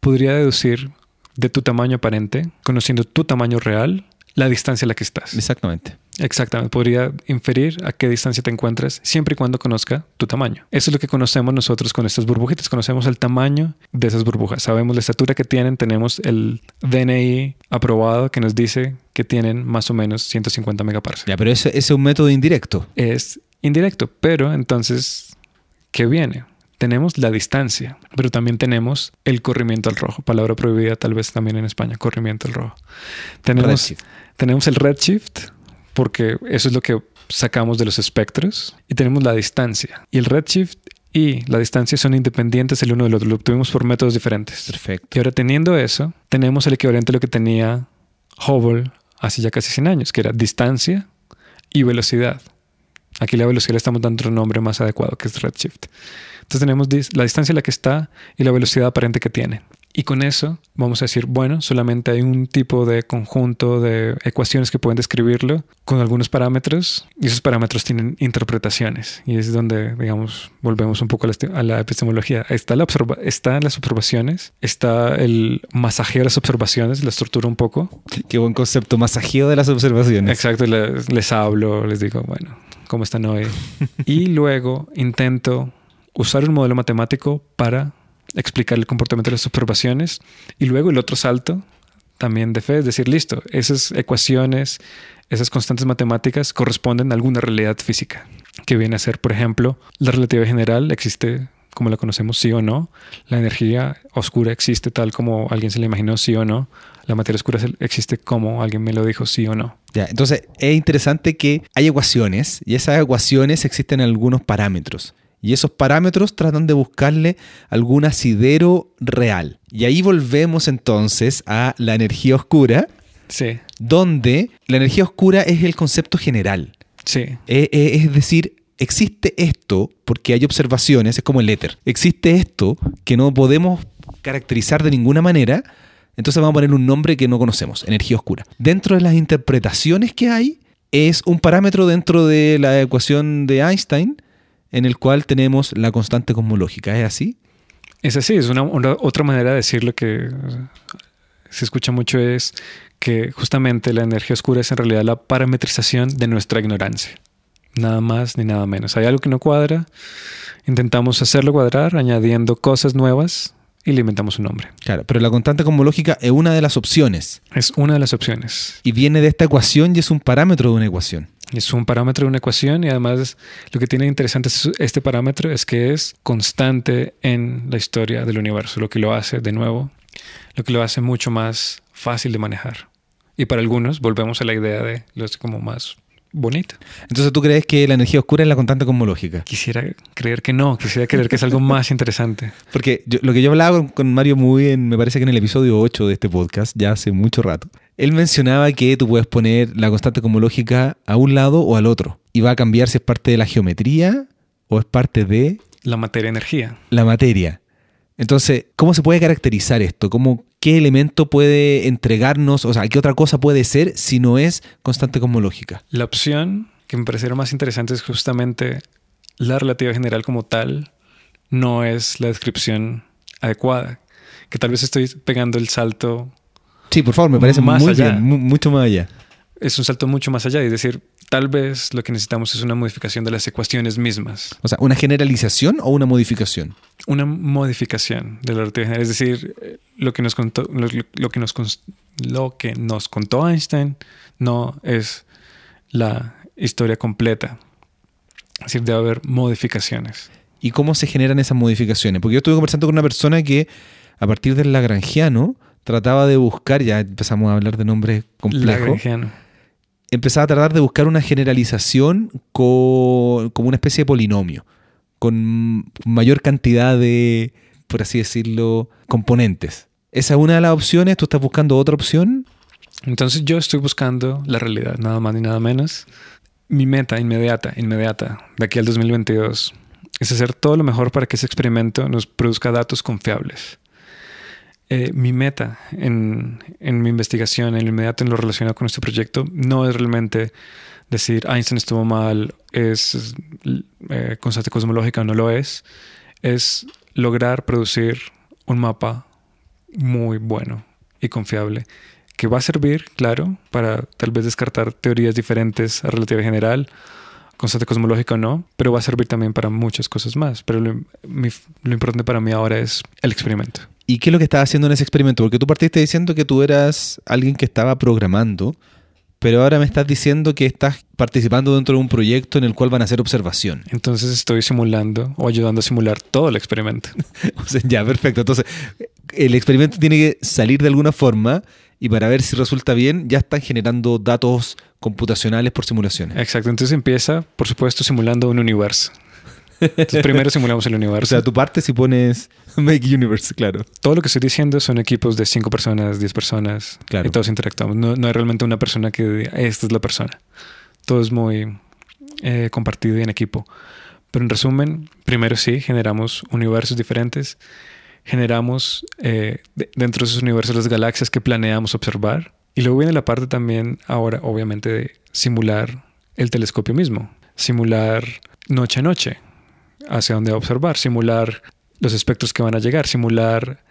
podría deducir de tu tamaño aparente, conociendo tu tamaño real, la distancia a la que estás. Exactamente. Exactamente. Podría inferir a qué distancia te encuentras siempre y cuando conozca tu tamaño. Eso es lo que conocemos nosotros con estas burbujitas. Conocemos el tamaño de esas burbujas. Sabemos la estatura que tienen. Tenemos el DNI aprobado que nos dice que tienen más o menos 150 megaparsecs. Ya, pero ese, ese es un método indirecto. Es indirecto. Pero entonces, ¿qué viene? tenemos la distancia, pero también tenemos el corrimiento al rojo, palabra prohibida tal vez también en España, corrimiento al rojo. Tenemos, tenemos el redshift, porque eso es lo que sacamos de los espectros, y tenemos la distancia. Y el redshift y la distancia son independientes el uno del otro, lo obtuvimos por métodos diferentes. Perfecto. Y ahora teniendo eso, tenemos el equivalente a lo que tenía Hubble hace ya casi 100 años, que era distancia y velocidad. Aquí la velocidad le estamos dando otro nombre más adecuado, que es redshift. Entonces tenemos la distancia en la que está y la velocidad aparente que tiene. Y con eso vamos a decir, bueno, solamente hay un tipo de conjunto de ecuaciones que pueden describirlo con algunos parámetros y esos parámetros tienen interpretaciones. Y es donde, digamos, volvemos un poco a la, epistemología. Está, la está las observaciones, está el masajeo de las observaciones, la estructura un poco. Qué buen concepto, masajeo de las observaciones. Exacto, les, les hablo, les digo, bueno, ¿cómo están hoy? <laughs> y luego intento usar un modelo matemático para explicar el comportamiento de las observaciones y luego el otro salto también de fe es decir, listo, esas ecuaciones, esas constantes matemáticas corresponden a alguna realidad física, que viene a ser, por ejemplo, la relatividad general existe como la conocemos, sí o no, la energía oscura existe tal como alguien se la imaginó, sí o no, la materia oscura existe como alguien me lo dijo, sí o no. Ya, entonces es interesante que hay ecuaciones y esas ecuaciones existen en algunos parámetros. Y esos parámetros tratan de buscarle algún asidero real. Y ahí volvemos entonces a la energía oscura, Sí, donde la energía oscura es el concepto general. sí, Eh, eh, es decir, existe esto porque hay observaciones, es como el éter. Existe esto que no podemos caracterizar de ninguna manera, entonces vamos a poner un nombre que no conocemos, energía oscura. Dentro de las interpretaciones que hay, es un parámetro dentro de la ecuación de Einstein en el cual tenemos la constante cosmológica. ¿Es así? Es así, es una, otra manera de decirlo que uh, se escucha mucho es que justamente la energía oscura es en realidad la parametrización de nuestra ignorancia. Nada más ni nada menos. Hay algo que no cuadra, intentamos hacerlo cuadrar añadiendo cosas nuevas y le inventamos un nombre. Claro, pero la constante cosmológica es una de las opciones Es una de las opciones. y viene de esta ecuación y es un parámetro de una ecuación. Es un parámetro de una ecuación y además lo que tiene interesante es- este parámetro es que es constante en la historia del universo, lo que lo hace de nuevo, lo que lo hace mucho más fácil de manejar. Y para algunos volvemos a la idea de lo es como más bonita. Entonces tú crees que la energía oscura es la constante cosmológica. Quisiera creer que no, quisiera creer que es algo más interesante. <laughs> Porque yo- lo que yo hablaba con, con Mario muy en, me parece que en el episodio 8 de este podcast, ya hace mucho rato, él mencionaba que tú puedes poner la constante cosmológica a un lado o al otro. Y va a cambiar si es parte de la geometría o es parte de La materia-energía. la materia. Entonces, ¿cómo se puede caracterizar esto? ¿Cómo, ¿Qué elemento puede entregarnos, o sea, qué otra cosa puede ser si no es constante cosmológica? La opción que me pareciera más interesante es justamente la relatividad general como tal no es la descripción adecuada. Que tal vez estoy pegando el salto, Sí, por favor, me parece Más muy allá. bien, mu- mucho más allá. Es un salto mucho más allá. Es decir, tal vez lo que necesitamos es una modificación de las ecuaciones mismas. O sea, ¿una generalización o una modificación? Una modificación de la relatividad general. Es decir, lo que nos contó, lo, lo que nos, lo que nos contó Einstein no es la historia completa. Es decir, debe haber modificaciones. y cómo se generan esas modificaciones. Porque yo estuve conversando con una persona que a partir del lagrangiano trataba de buscar, ya empezamos a hablar de nombres complejos, Lagrangiano. Empezaba a tratar de buscar una generalización con, como una especie de polinomio, con mayor cantidad de, por así decirlo, componentes. Esa es una de las opciones, tú estás buscando otra opción. Entonces yo estoy buscando la realidad, nada más ni nada menos. Mi meta inmediata, inmediata, de aquí al 2022, es hacer todo lo mejor para que ese experimento nos produzca datos confiables. Eh, mi meta en, en mi investigación, en lo inmediato, en lo relacionado con este proyecto, no es realmente decir Einstein estuvo mal, es eh, constante cosmológica no lo es. Es lograr producir un mapa muy bueno y confiable que va a servir, claro, para tal vez descartar teorías diferentes a relatividad general, constante cosmológica o no, pero va a servir también para muchas cosas más. Pero lo, mi- lo importante para mí ahora es el experimento. ¿Y qué es lo que estabas haciendo en ese experimento? Porque tú partiste diciendo que tú eras alguien que estaba programando, pero ahora me estás diciendo que estás participando dentro de un proyecto en el cual van a hacer observación. Entonces estoy simulando o ayudando a simular todo el experimento. <laughs> O sea, ya, perfecto. Entonces, el experimento tiene que salir de alguna forma y para ver si resulta bien, ya están generando datos computacionales por simulaciones. Exacto. Entonces empieza, por supuesto, simulando un universo. Entonces primero simulamos el <laughs> O universo. sea, tu parte si pones <laughs> Make Universe, claro. todo lo que estoy diciendo son equipos de 5 personas, 10 personas. Claro. Y todos interactuamos. No, no hay realmente una persona que diga, esta es la persona. Todo es muy eh, compartido y en equipo. Pero en resumen, primero sí, generamos universos diferentes. Generamos eh, de- dentro de esos universos las galaxias que planeamos observar. Y luego viene la parte también ahora, obviamente, de simular el telescopio mismo. Simular noche a noche hacia dónde va a observar. Simular los espectros que van a llegar. Simular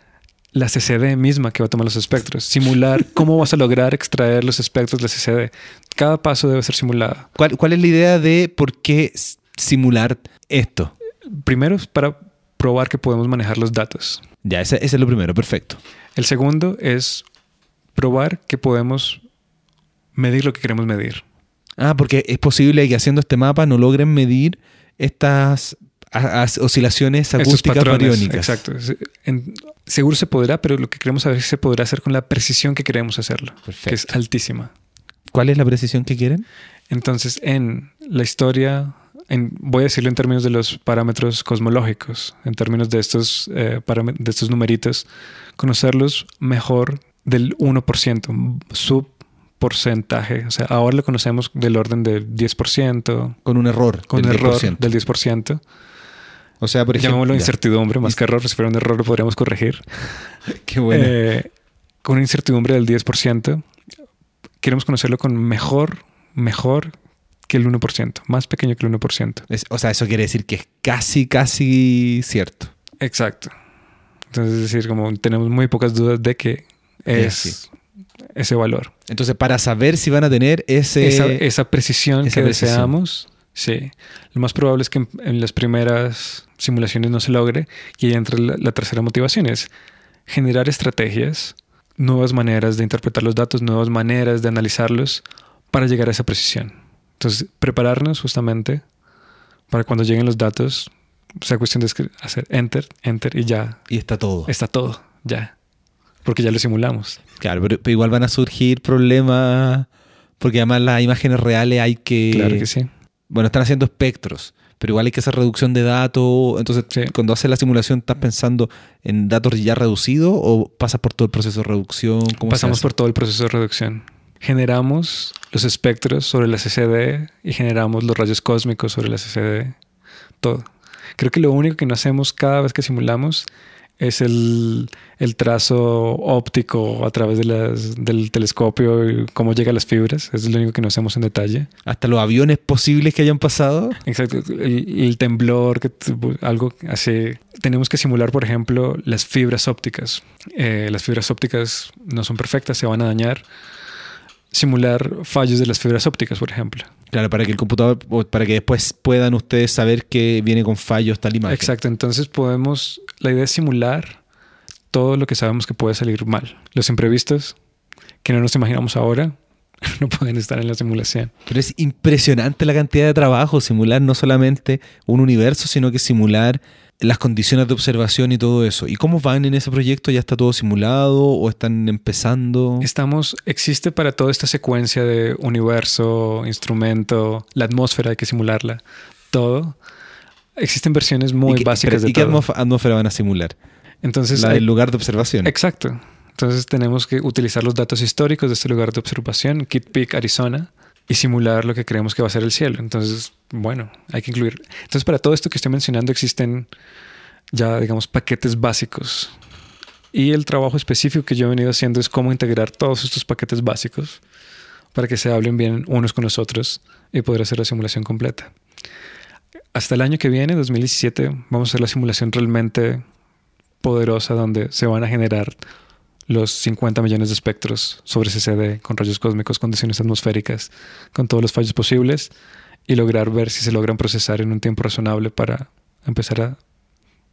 la CCD misma que va a tomar los espectros. Simular <laughs> cómo vas a lograr extraer los espectros de la CCD. Cada paso debe ser simulado. ¿Cuál, cuál es la idea de por qué simular esto? Primero es para probar que podemos manejar los datos. Ya, ese, ese es lo primero, perfecto. El segundo es probar que podemos medir lo que queremos medir. Ah, porque es posible que haciendo este mapa no logren medir estas a- as- oscilaciones acústicas bariónicas. Exacto. En- seguro se podrá, pero lo que queremos saber es si se podrá hacer con la precisión que queremos hacerlo, que es altísima. ¿Cuál es la precisión que quieren? Entonces, en la historia voy a decirlo en términos de los parámetros cosmológicos, en términos de estos, eh, de estos numeritos, conocerlos mejor del 1%, sub porcentaje. O sea, ahora lo conocemos del orden del 10%. Con un error. Con un error del 10%. O sea, por ejemplo. Llamémoslo incertidumbre, más que error. Si fuera un error, lo podríamos corregir. <laughs> Qué bueno. Eh, con una incertidumbre del 10%, queremos conocerlo con mejor, mejor que el 1%, más pequeño que el 1%. o sea, eso quiere decir que es casi, casi cierto. Exacto. Entonces, es decir, como tenemos muy pocas dudas de que es ese valor. Entonces, para saber si van a tener ese, esa, precisión que deseamos, sí. Lo más probable es que en, las primeras simulaciones no se logre y ahí entra la, tercera motivación, es generar estrategias, nuevas maneras de interpretar los datos, nuevas maneras de analizarlos para llegar a esa precisión. Entonces, prepararnos justamente para cuando lleguen los datos, sea cuestión de hacer enter, enter y ya. Y está todo. Está todo, ya porque ya lo simulamos. Claro, pero, igual van a surgir problemas, porque además las imágenes reales hay que... Claro que sí. Bueno, están haciendo espectros, pero igual hay que hacer reducción de datos. Entonces, cuando haces la simulación, ¿estás pensando en datos ya reducidos o pasas por todo el proceso de reducción? Pasamos por todo el proceso de reducción. Generamos los espectros sobre la CCD y generamos los rayos cósmicos sobre la CCD. Todo. Creo que lo único que no hacemos cada vez que simulamos es el, trazo óptico a través de las, del telescopio y cómo llega a las fibras. es lo único que no hacemos en detalle. Hasta los aviones posibles que hayan pasado. Exacto. El, temblor, que, algo así. Tenemos que simular, por ejemplo, las fibras ópticas. Eh, las fibras ópticas no son perfectas, se van a dañar. Simular fallos de las fibras ópticas, por ejemplo. Claro, para que el computador, para que después puedan ustedes saber que viene con fallos tal imagen. Exacto, entonces podemos, la idea es simular todo lo que sabemos que puede salir mal. Los imprevistos que no nos imaginamos ahora <laughs> no pueden estar en la simulación. Pero es impresionante la cantidad de trabajo, simular no solamente un universo, sino que simular las condiciones de observación y todo eso. ¿Y cómo van en ese proyecto? ¿Ya está todo simulado o están empezando? Estamos, existe para toda esta secuencia de universo, instrumento, la atmósfera hay que simularla, todo. Existen versiones muy básicas de ¿Y qué atmósfera van a simular? Entonces, la del lugar de observación. Exacto. Entonces tenemos que utilizar los datos históricos de este lugar de observación, Kitt Peak, Arizona, y simular lo que creemos que va a ser el cielo. Entonces, bueno, hay que incluir. Entonces, para todo esto que estoy mencionando existen ya, digamos, paquetes básicos. Y el trabajo específico que yo he venido haciendo es cómo integrar todos estos paquetes básicos para que se hablen bien unos con los otros y poder hacer la simulación completa. Hasta el año que viene, 2017, vamos a hacer la simulación realmente poderosa donde se van a generar los 50 millones de espectros sobre CCD con rayos cósmicos, condiciones atmosféricas, con todos los fallos posibles y lograr ver si se logran procesar en un tiempo razonable para empezar a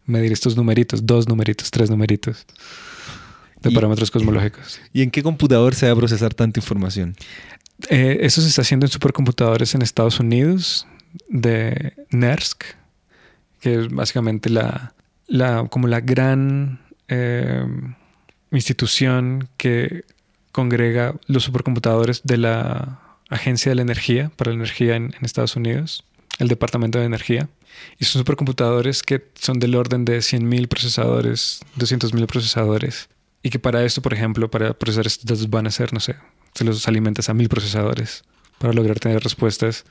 medir estos numeritos, dos numeritos, tres numeritos de parámetros cosmológicos. ¿Y en qué computador se va a procesar tanta información? Eh, eso se está haciendo en supercomputadores en Estados Unidos de NERSC, que es básicamente la, la como la gran eh, institución que congrega los supercomputadores de la Agencia de la Energía para la Energía en, Estados Unidos, el Departamento de Energía. Y son supercomputadores que son del orden de 100.000 procesadores, 200.000 procesadores. Y que para esto, por ejemplo, para procesar estos datos van a ser, no sé, se los alimentas a mil procesadores para lograr tener respuestas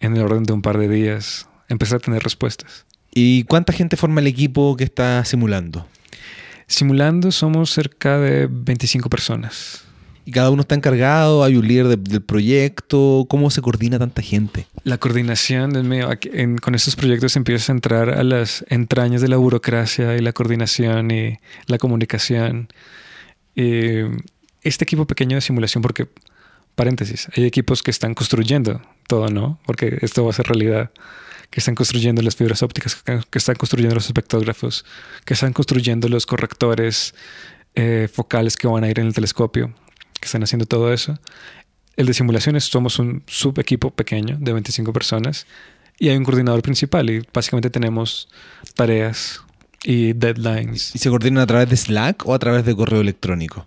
en el orden de un par de días, empezar a tener respuestas. ¿Y cuánta gente forma el equipo que está simulando? Simulando somos cerca de 25 personas. ¿Y cada uno está encargado? ¿Hay un líder del proyecto? ¿Cómo se coordina tanta gente? La coordinación, con estos proyectos empieza a entrar a las entrañas de la burocracia y la coordinación y la comunicación. este equipo pequeño de simulación, porque, paréntesis, hay equipos que están construyendo todo, ¿no? Porque esto va a ser realidad que están construyendo las fibras ópticas, que están construyendo los espectógrafos, que están construyendo los correctores eh, focales que van a ir en el telescopio, que están haciendo todo eso. El de simulaciones somos un subequipo pequeño de 25 personas y hay un coordinador principal y básicamente tenemos tareas y deadlines. ¿Y se coordinan a través de Slack o a través de correo electrónico?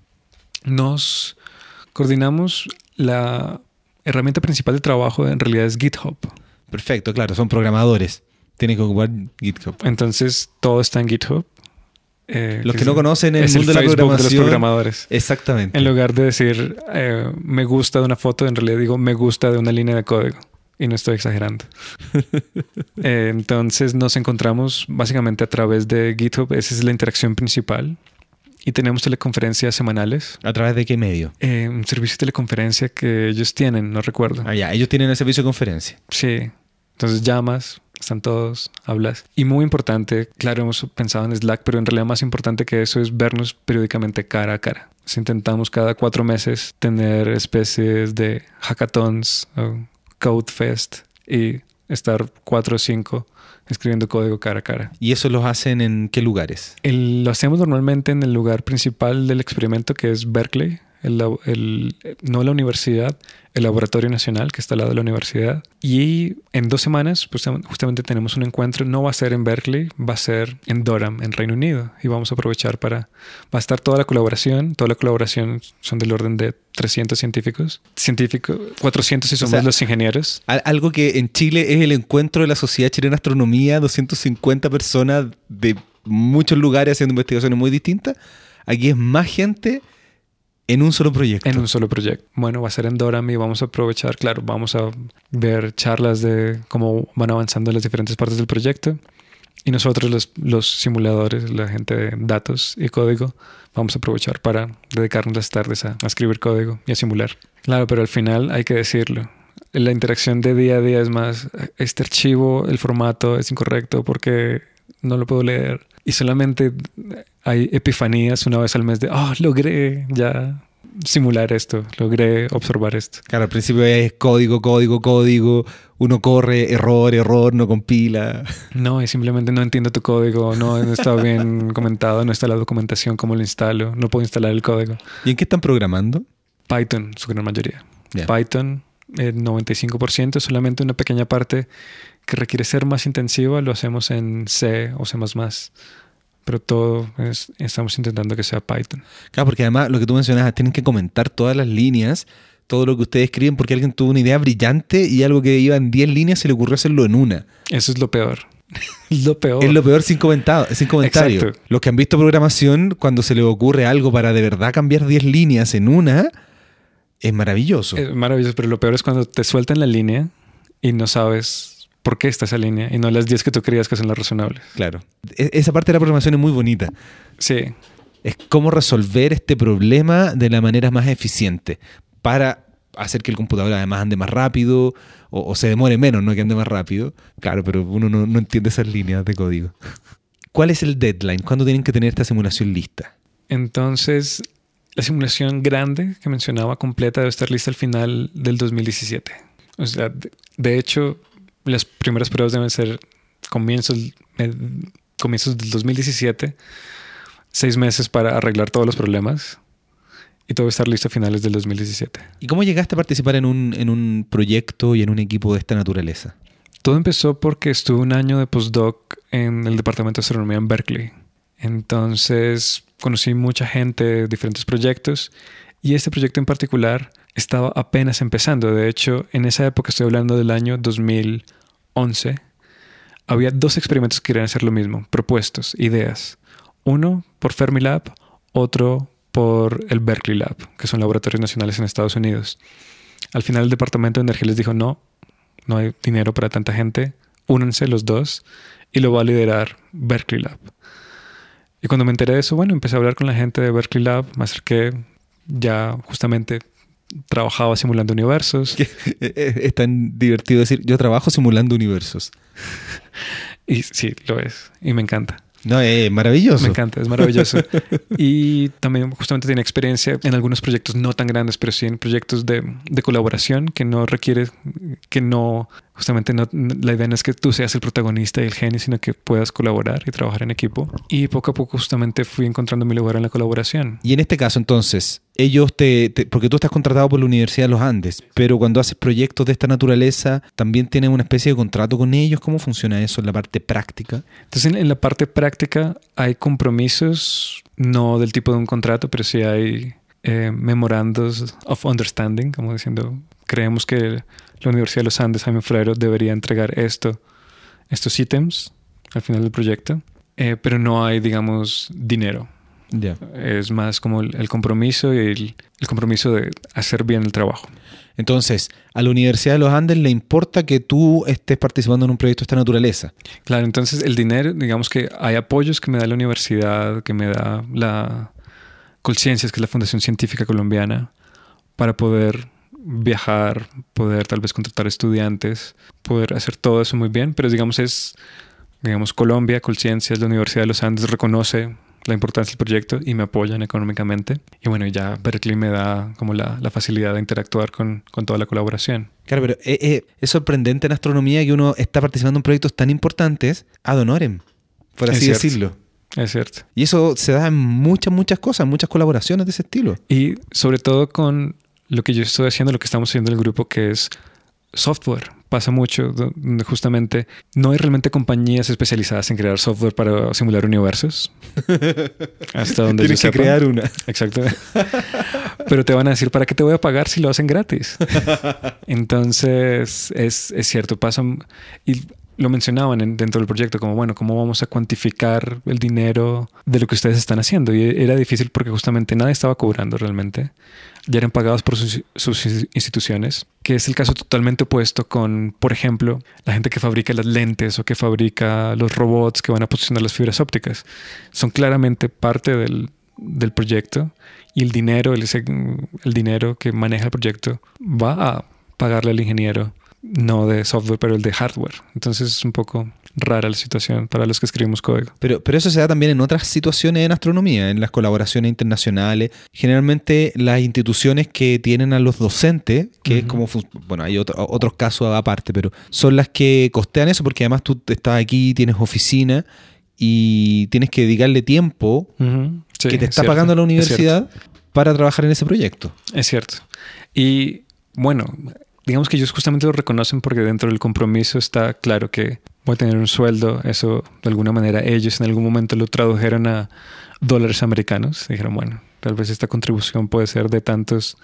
Nos coordinamos la herramienta principal de trabajo en realidad es GitHub. Perfecto, claro, son programadores. Tienen que ocupar GitHub. Entonces todo está en GitHub. Eh, Los que, no conocen el mundo de la programación. De los programadores. Exactamente. En lugar de decir eh, me gusta de una foto, en realidad digo me gusta de una línea de código. Y no estoy exagerando. <laughs> Eh, entonces nos encontramos básicamente a través de GitHub. Esa es la interacción principal. Y tenemos teleconferencias semanales. ¿A través de qué medio? un servicio de teleconferencia que ellos tienen, no recuerdo. Ah, ya, ellos tienen el servicio de conferencia. Sí. Entonces llamas, están todos, hablas. Y muy importante, claro, hemos pensado en Slack, pero en realidad más importante que eso es vernos periódicamente cara a cara. intentamos cada cuatro meses tener especies de hackathons o code fest y estar cuatro o cinco escribiendo código cara a cara. ¿Y eso lo hacen en qué lugares? lo hacemos normalmente en el lugar principal del experimento que es Berkeley, el, no la universidad, el Laboratorio Nacional que está al lado de la universidad. Y en dos semanas, pues justamente tenemos un encuentro. No va a ser en Berkeley, va a ser en Durham, en Reino Unido. Y vamos a aprovechar para... Va a estar toda la colaboración. Toda la colaboración son del orden de 300 científicos. Científicos, 400 si somos los ingenieros. Algo que en Chile es el encuentro de la Sociedad Chilena de Astronomía, 250 personas de muchos lugares haciendo investigaciones muy distintas. Aquí es más gente en un solo proyecto. En un solo proyecto. Bueno, va a ser en Dorami vamos a aprovechar, claro, vamos a ver charlas de cómo van avanzando las diferentes partes del proyecto. Y nosotros, los, los simuladores, la gente de datos y código, vamos a aprovechar para dedicarnos las tardes a, a escribir código y a simular. Claro, pero al final hay que decirlo. La interacción de día a día es más, este archivo, el formato es incorrecto porque no lo puedo leer. Y solamente hay epifanías una vez al mes de, oh, logré ya simular esto, logré observar esto. Claro, al principio es código, código, código, uno corre, error, error, no compila. <laughs> No, y simplemente no entiendo tu código, no, está bien <laughs> comentado, no está la documentación, cómo lo instalo, no puedo instalar el código. ¿Y en qué están programando? Python, su gran mayoría. Python, el 95%, solamente una pequeña parte que requiere ser más intensiva lo hacemos en C o C++ pero todo estamos intentando que sea Python. Claro, porque además lo que tú mencionas, tienen que comentar todas las líneas, todo lo que ustedes escriben, porque alguien tuvo una idea brillante y algo que iba en 10 líneas se le ocurrió hacerlo en una. Eso es lo peor. es <laughs> lo peor. Es lo peor sin, comentado, sin comentario. Los que han visto programación, cuando se les ocurre algo para de verdad cambiar 10 líneas en una, es maravilloso. Es maravilloso, pero lo peor es cuando te sueltan la línea y no sabes por qué está esa línea y no las 10 que tú creías que son las razonables. Claro. E-, esa parte de la programación es muy bonita. Sí. Es cómo resolver este problema de la manera más eficiente para hacer que el computador además ande más rápido o, se demore menos, no que ande más rápido. Claro, pero uno no, no entiende esas líneas de código. ¿Cuál es el deadline? ¿Cuándo tienen que tener esta simulación lista? Entonces, la simulación grande que mencionaba completa debe estar lista al final del 2017. O sea, de hecho, las primeras pruebas deben ser comienzos, comienzos del 2017, seis meses para arreglar todos los problemas y todo estar listo a finales del 2017. ¿Y cómo llegaste a participar en un, en un proyecto y en un equipo de esta naturaleza? Todo empezó porque estuve un año de postdoc en el Departamento de Astronomía en Berkeley. Entonces conocí mucha gente, diferentes proyectos, y este proyecto en particular estaba apenas empezando. De hecho, en esa época, estoy hablando del año 2011, había dos experimentos que querían hacer lo mismo, propuestos, ideas. Uno por Fermilab, otro por el Berkeley Lab, que son laboratorios nacionales en Estados Unidos. Al final el Departamento de Energía les dijo, no, no hay dinero para tanta gente, únanse los dos y lo va a liderar Berkeley Lab. Y cuando me enteré de eso, bueno, empecé a hablar con la gente de Berkeley Lab, me acerqué, ya justamente trabajaba simulando universos. <laughs> Es tan divertido decir, yo trabajo simulando universos. <laughs> y sí, lo es. Y me encanta. No, es maravilloso. Me encanta, es maravilloso. <laughs> y también justamente tiene experiencia en algunos proyectos no tan grandes, pero sí en proyectos de, de colaboración que no requiere, que no justamente no, la idea no es que tú seas el protagonista y el genio, sino que puedas colaborar y trabajar en equipo. Y poco a poco justamente fui encontrando mi lugar en la colaboración. Y en este caso entonces, ellos te, porque tú estás contratado por la Universidad de los Andes, pero cuando haces proyectos de esta naturaleza, también tienes una especie de contrato con ellos. ¿Cómo funciona eso en la parte práctica? Entonces en, la parte práctica hay compromisos, no del tipo de un contrato, pero sí hay eh, memorandos of understanding, como diciendo creemos que la Universidad de los Andes, Jaime Ferrero, debería entregar esto, estos ítems al final del proyecto, eh, pero no hay, digamos, dinero. Ya. Es más como el, el compromiso y el, el compromiso de hacer bien el trabajo. Entonces, a la Universidad de los Andes le importa que tú estés participando en un proyecto de esta naturaleza. Claro, entonces el dinero, digamos que hay apoyos que me da la universidad, que me da la Colciencias, que es la Fundación Científica Colombiana, para poder viajar, poder tal vez contratar estudiantes, poder hacer todo eso muy bien, pero digamos es, digamos, Colombia, Colciencias, la Universidad de los Andes reconoce la importancia del proyecto y me apoyan económicamente. Y bueno, ya Berkeley me da como la, la facilidad de interactuar con, con, toda la colaboración. Claro, pero eh, eh, es sorprendente en astronomía que uno está participando en proyectos tan importantes ad honorem, por así Es decirlo. Es cierto. Y eso se da en muchas, muchas cosas, muchas colaboraciones de ese estilo. Y sobre todo con lo que yo estoy haciendo, lo que estamos haciendo en el grupo, que es software. Pasa mucho donde justamente no hay realmente compañías especializadas en crear software para simular universos. <laughs> Hasta donde Tienes yo que sepa. crear una. Exacto. Pero te van a decir, ¿para qué te voy a pagar si lo hacen gratis? <laughs> Entonces, es, es cierto, pasan... Y lo mencionaban en- dentro del proyecto, como, bueno, ¿cómo vamos a cuantificar el dinero de lo que ustedes están haciendo? Y era difícil porque justamente nadie estaba cobrando realmente. Ya eran pagados por sus, sus instituciones, que es el caso totalmente opuesto con, por ejemplo, la gente que fabrica las lentes o que fabrica los robots que van a posicionar las fibras ópticas. Son claramente parte del, del proyecto y el dinero, el, el dinero que maneja el proyecto va a pagarle al ingeniero, no de software, pero el de hardware. Entonces es un poco rara la situación para los que escribimos código. Pero, pero eso se da también en otras situaciones en astronomía, en las colaboraciones internacionales. Generalmente las instituciones que tienen a los docentes, que es como, bueno, hay otro- otros casos aparte, pero son las que costean eso porque además tú estás aquí, tienes oficina y tienes que dedicarle tiempo Sí, que te es está pagando la es universidad para trabajar en ese proyecto. Es cierto. Y bueno, digamos que ellos justamente lo reconocen porque dentro del compromiso está claro que voy a tener un sueldo. Eso de alguna manera ellos en algún momento lo tradujeron a dólares americanos. Dijeron, bueno, tal vez esta contribución puede ser de tantos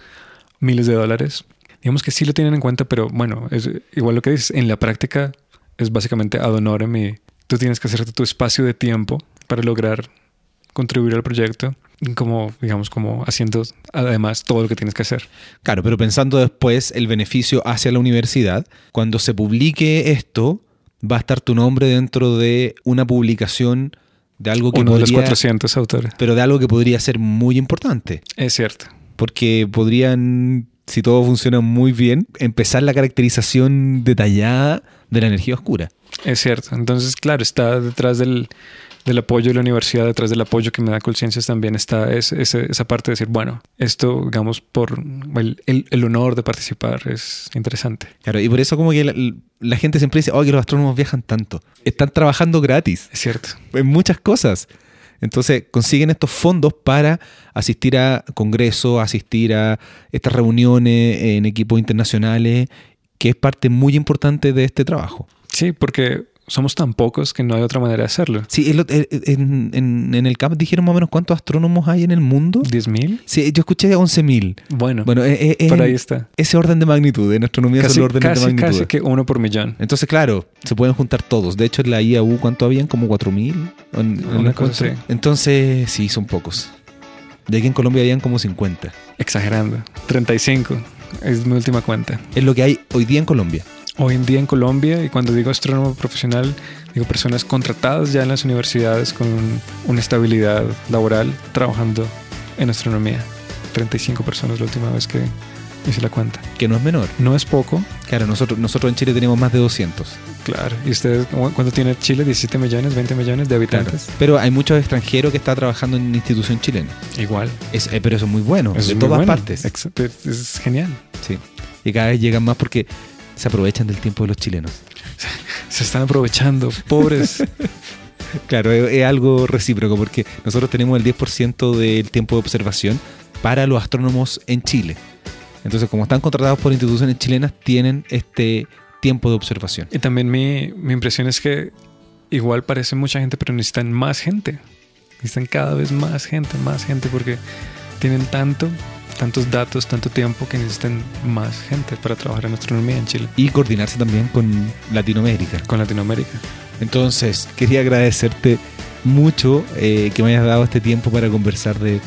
miles de dólares. Digamos que sí lo tienen en cuenta, pero bueno, es igual lo que dices, en la práctica es básicamente ad honorem y tú tienes que hacerte tu espacio de tiempo para lograr contribuir al proyecto, como digamos como haciendo además todo lo que tienes que hacer. Claro, pero pensando después el beneficio hacia la universidad, cuando se publique esto, va a estar tu nombre dentro de una publicación de algo que Uno de los podría- 400 autores. pero de algo que podría ser muy importante, Es cierto. porque podrían, si todo funciona muy bien, empezar la caracterización detallada de la energía oscura. Es cierto. Entonces, claro, está detrás del, del apoyo de la universidad, detrás del apoyo que me da Colciencias también está es- esa parte de decir, bueno, esto, digamos, por el, el- el honor de participar es interesante. Claro, y por eso como que la, la gente siempre dice, oh, que los astrónomos viajan tanto. Están trabajando gratis. Es cierto. en muchas cosas. Entonces consiguen estos fondos para asistir a congresos, asistir a estas reuniones en equipos internacionales, que es parte muy importante de este trabajo. Sí, porque somos tan pocos que no hay otra manera de hacerlo. Sí, en, lo- en- en- en el CAP dijeron más o menos cuántos astrónomos hay en el mundo. ¿10.000? Sí, yo escuché 11.000. Bueno, Bueno, es, es- es por ahí está. ese orden de magnitud, en astronomía Casi, son los órdenes de magnitud. casi que uno por millón. Entonces, claro, se pueden juntar todos. De hecho, en la IAU, ¿cuánto habían? Como 4.000. ¿O en- en Una el cosa así. Entonces, sí, son pocos. De aquí en Colombia habían como 50. Exagerando. 35 es mi última cuenta. Es lo que hay hoy día en Colombia. Hoy en día en Colombia, y cuando digo astrónomo profesional, digo personas contratadas ya en las universidades con una estabilidad laboral trabajando en astronomía. 35 personas la última vez que hice la cuenta. Que no es menor. No es poco, Claro, nosotros, nosotros en Chile tenemos más de 200. claro. ¿Y ustedes cuánto tiene Chile? ¿17 millones, 20 millones de habitantes? Pero hay muchos extranjeros que están trabajando en institución chilena. Igual. Es- eh, pero eso es muy bueno, Eso de es todas bueno. partes. Es genial. Sí. Y cada vez llegan más porque se aprovechan del tiempo de los chilenos. <laughs> Se están aprovechando, pobres. <laughs> Claro, es, es algo recíproco porque nosotros tenemos el 10% del tiempo de observación para los astrónomos en Chile. Entonces, como están contratados por instituciones chilenas, tienen este tiempo de observación. Y también mi, mi impresión es que igual parece mucha gente, pero necesitan más gente. Necesitan cada vez más gente, más gente, porque tienen tanto tantos datos, tanto tiempo que necesitan más gente para trabajar en astronomía en Chile. Y coordinarse también con Latinoamérica. Con Latinoamérica. Entonces, quería agradecerte mucho eh, que me hayas dado este tiempo para conversar de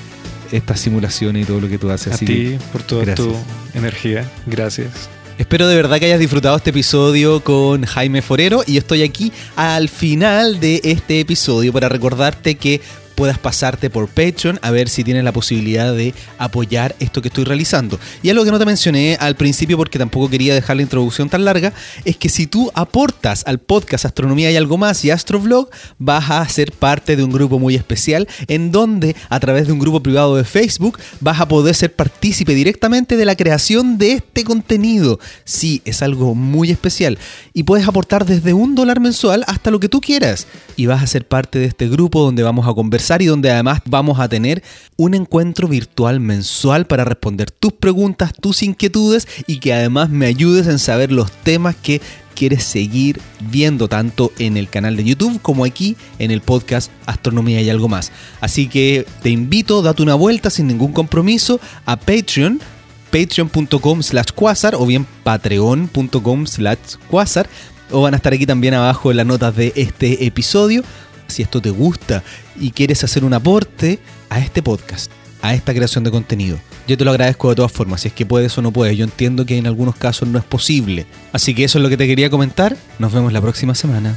estas simulaciones y todo lo que tú haces. A ti por toda tu energía. Gracias. Espero de verdad que hayas disfrutado este episodio con Jaime Forero y estoy aquí al final de este episodio para recordarte que puedas pasarte por Patreon a ver si tienes la posibilidad de apoyar esto que estoy realizando. Y algo que no te mencioné al principio porque tampoco quería dejar la introducción tan larga, es que si tú aportas al podcast Astronomía y algo más y Astrovlog, vas a ser parte de un grupo muy especial en donde a través de un grupo privado de Facebook vas a poder ser partícipe directamente de la creación de este contenido. Sí, es algo muy especial y puedes aportar desde un dólar mensual hasta lo que tú quieras y vas a ser parte de este grupo donde vamos a y donde además vamos a tener un encuentro virtual mensual para responder tus preguntas, tus inquietudes y que además me ayudes en saber los temas que quieres seguir viendo tanto en el canal de YouTube como aquí en el podcast Astronomía y algo más. Así que te invito, date una vuelta sin ningún compromiso a Patreon patreon.com slash quasar o bien patreon.com slash quasar o van a estar aquí también abajo en las notas de este episodio si esto te gusta y quieres hacer un aporte a este podcast, a esta creación de contenido. Yo te lo agradezco de todas formas, si es que puedes o no puedes. Yo entiendo que en algunos casos no es posible. Así que eso es lo que te quería comentar. Nos vemos la próxima semana.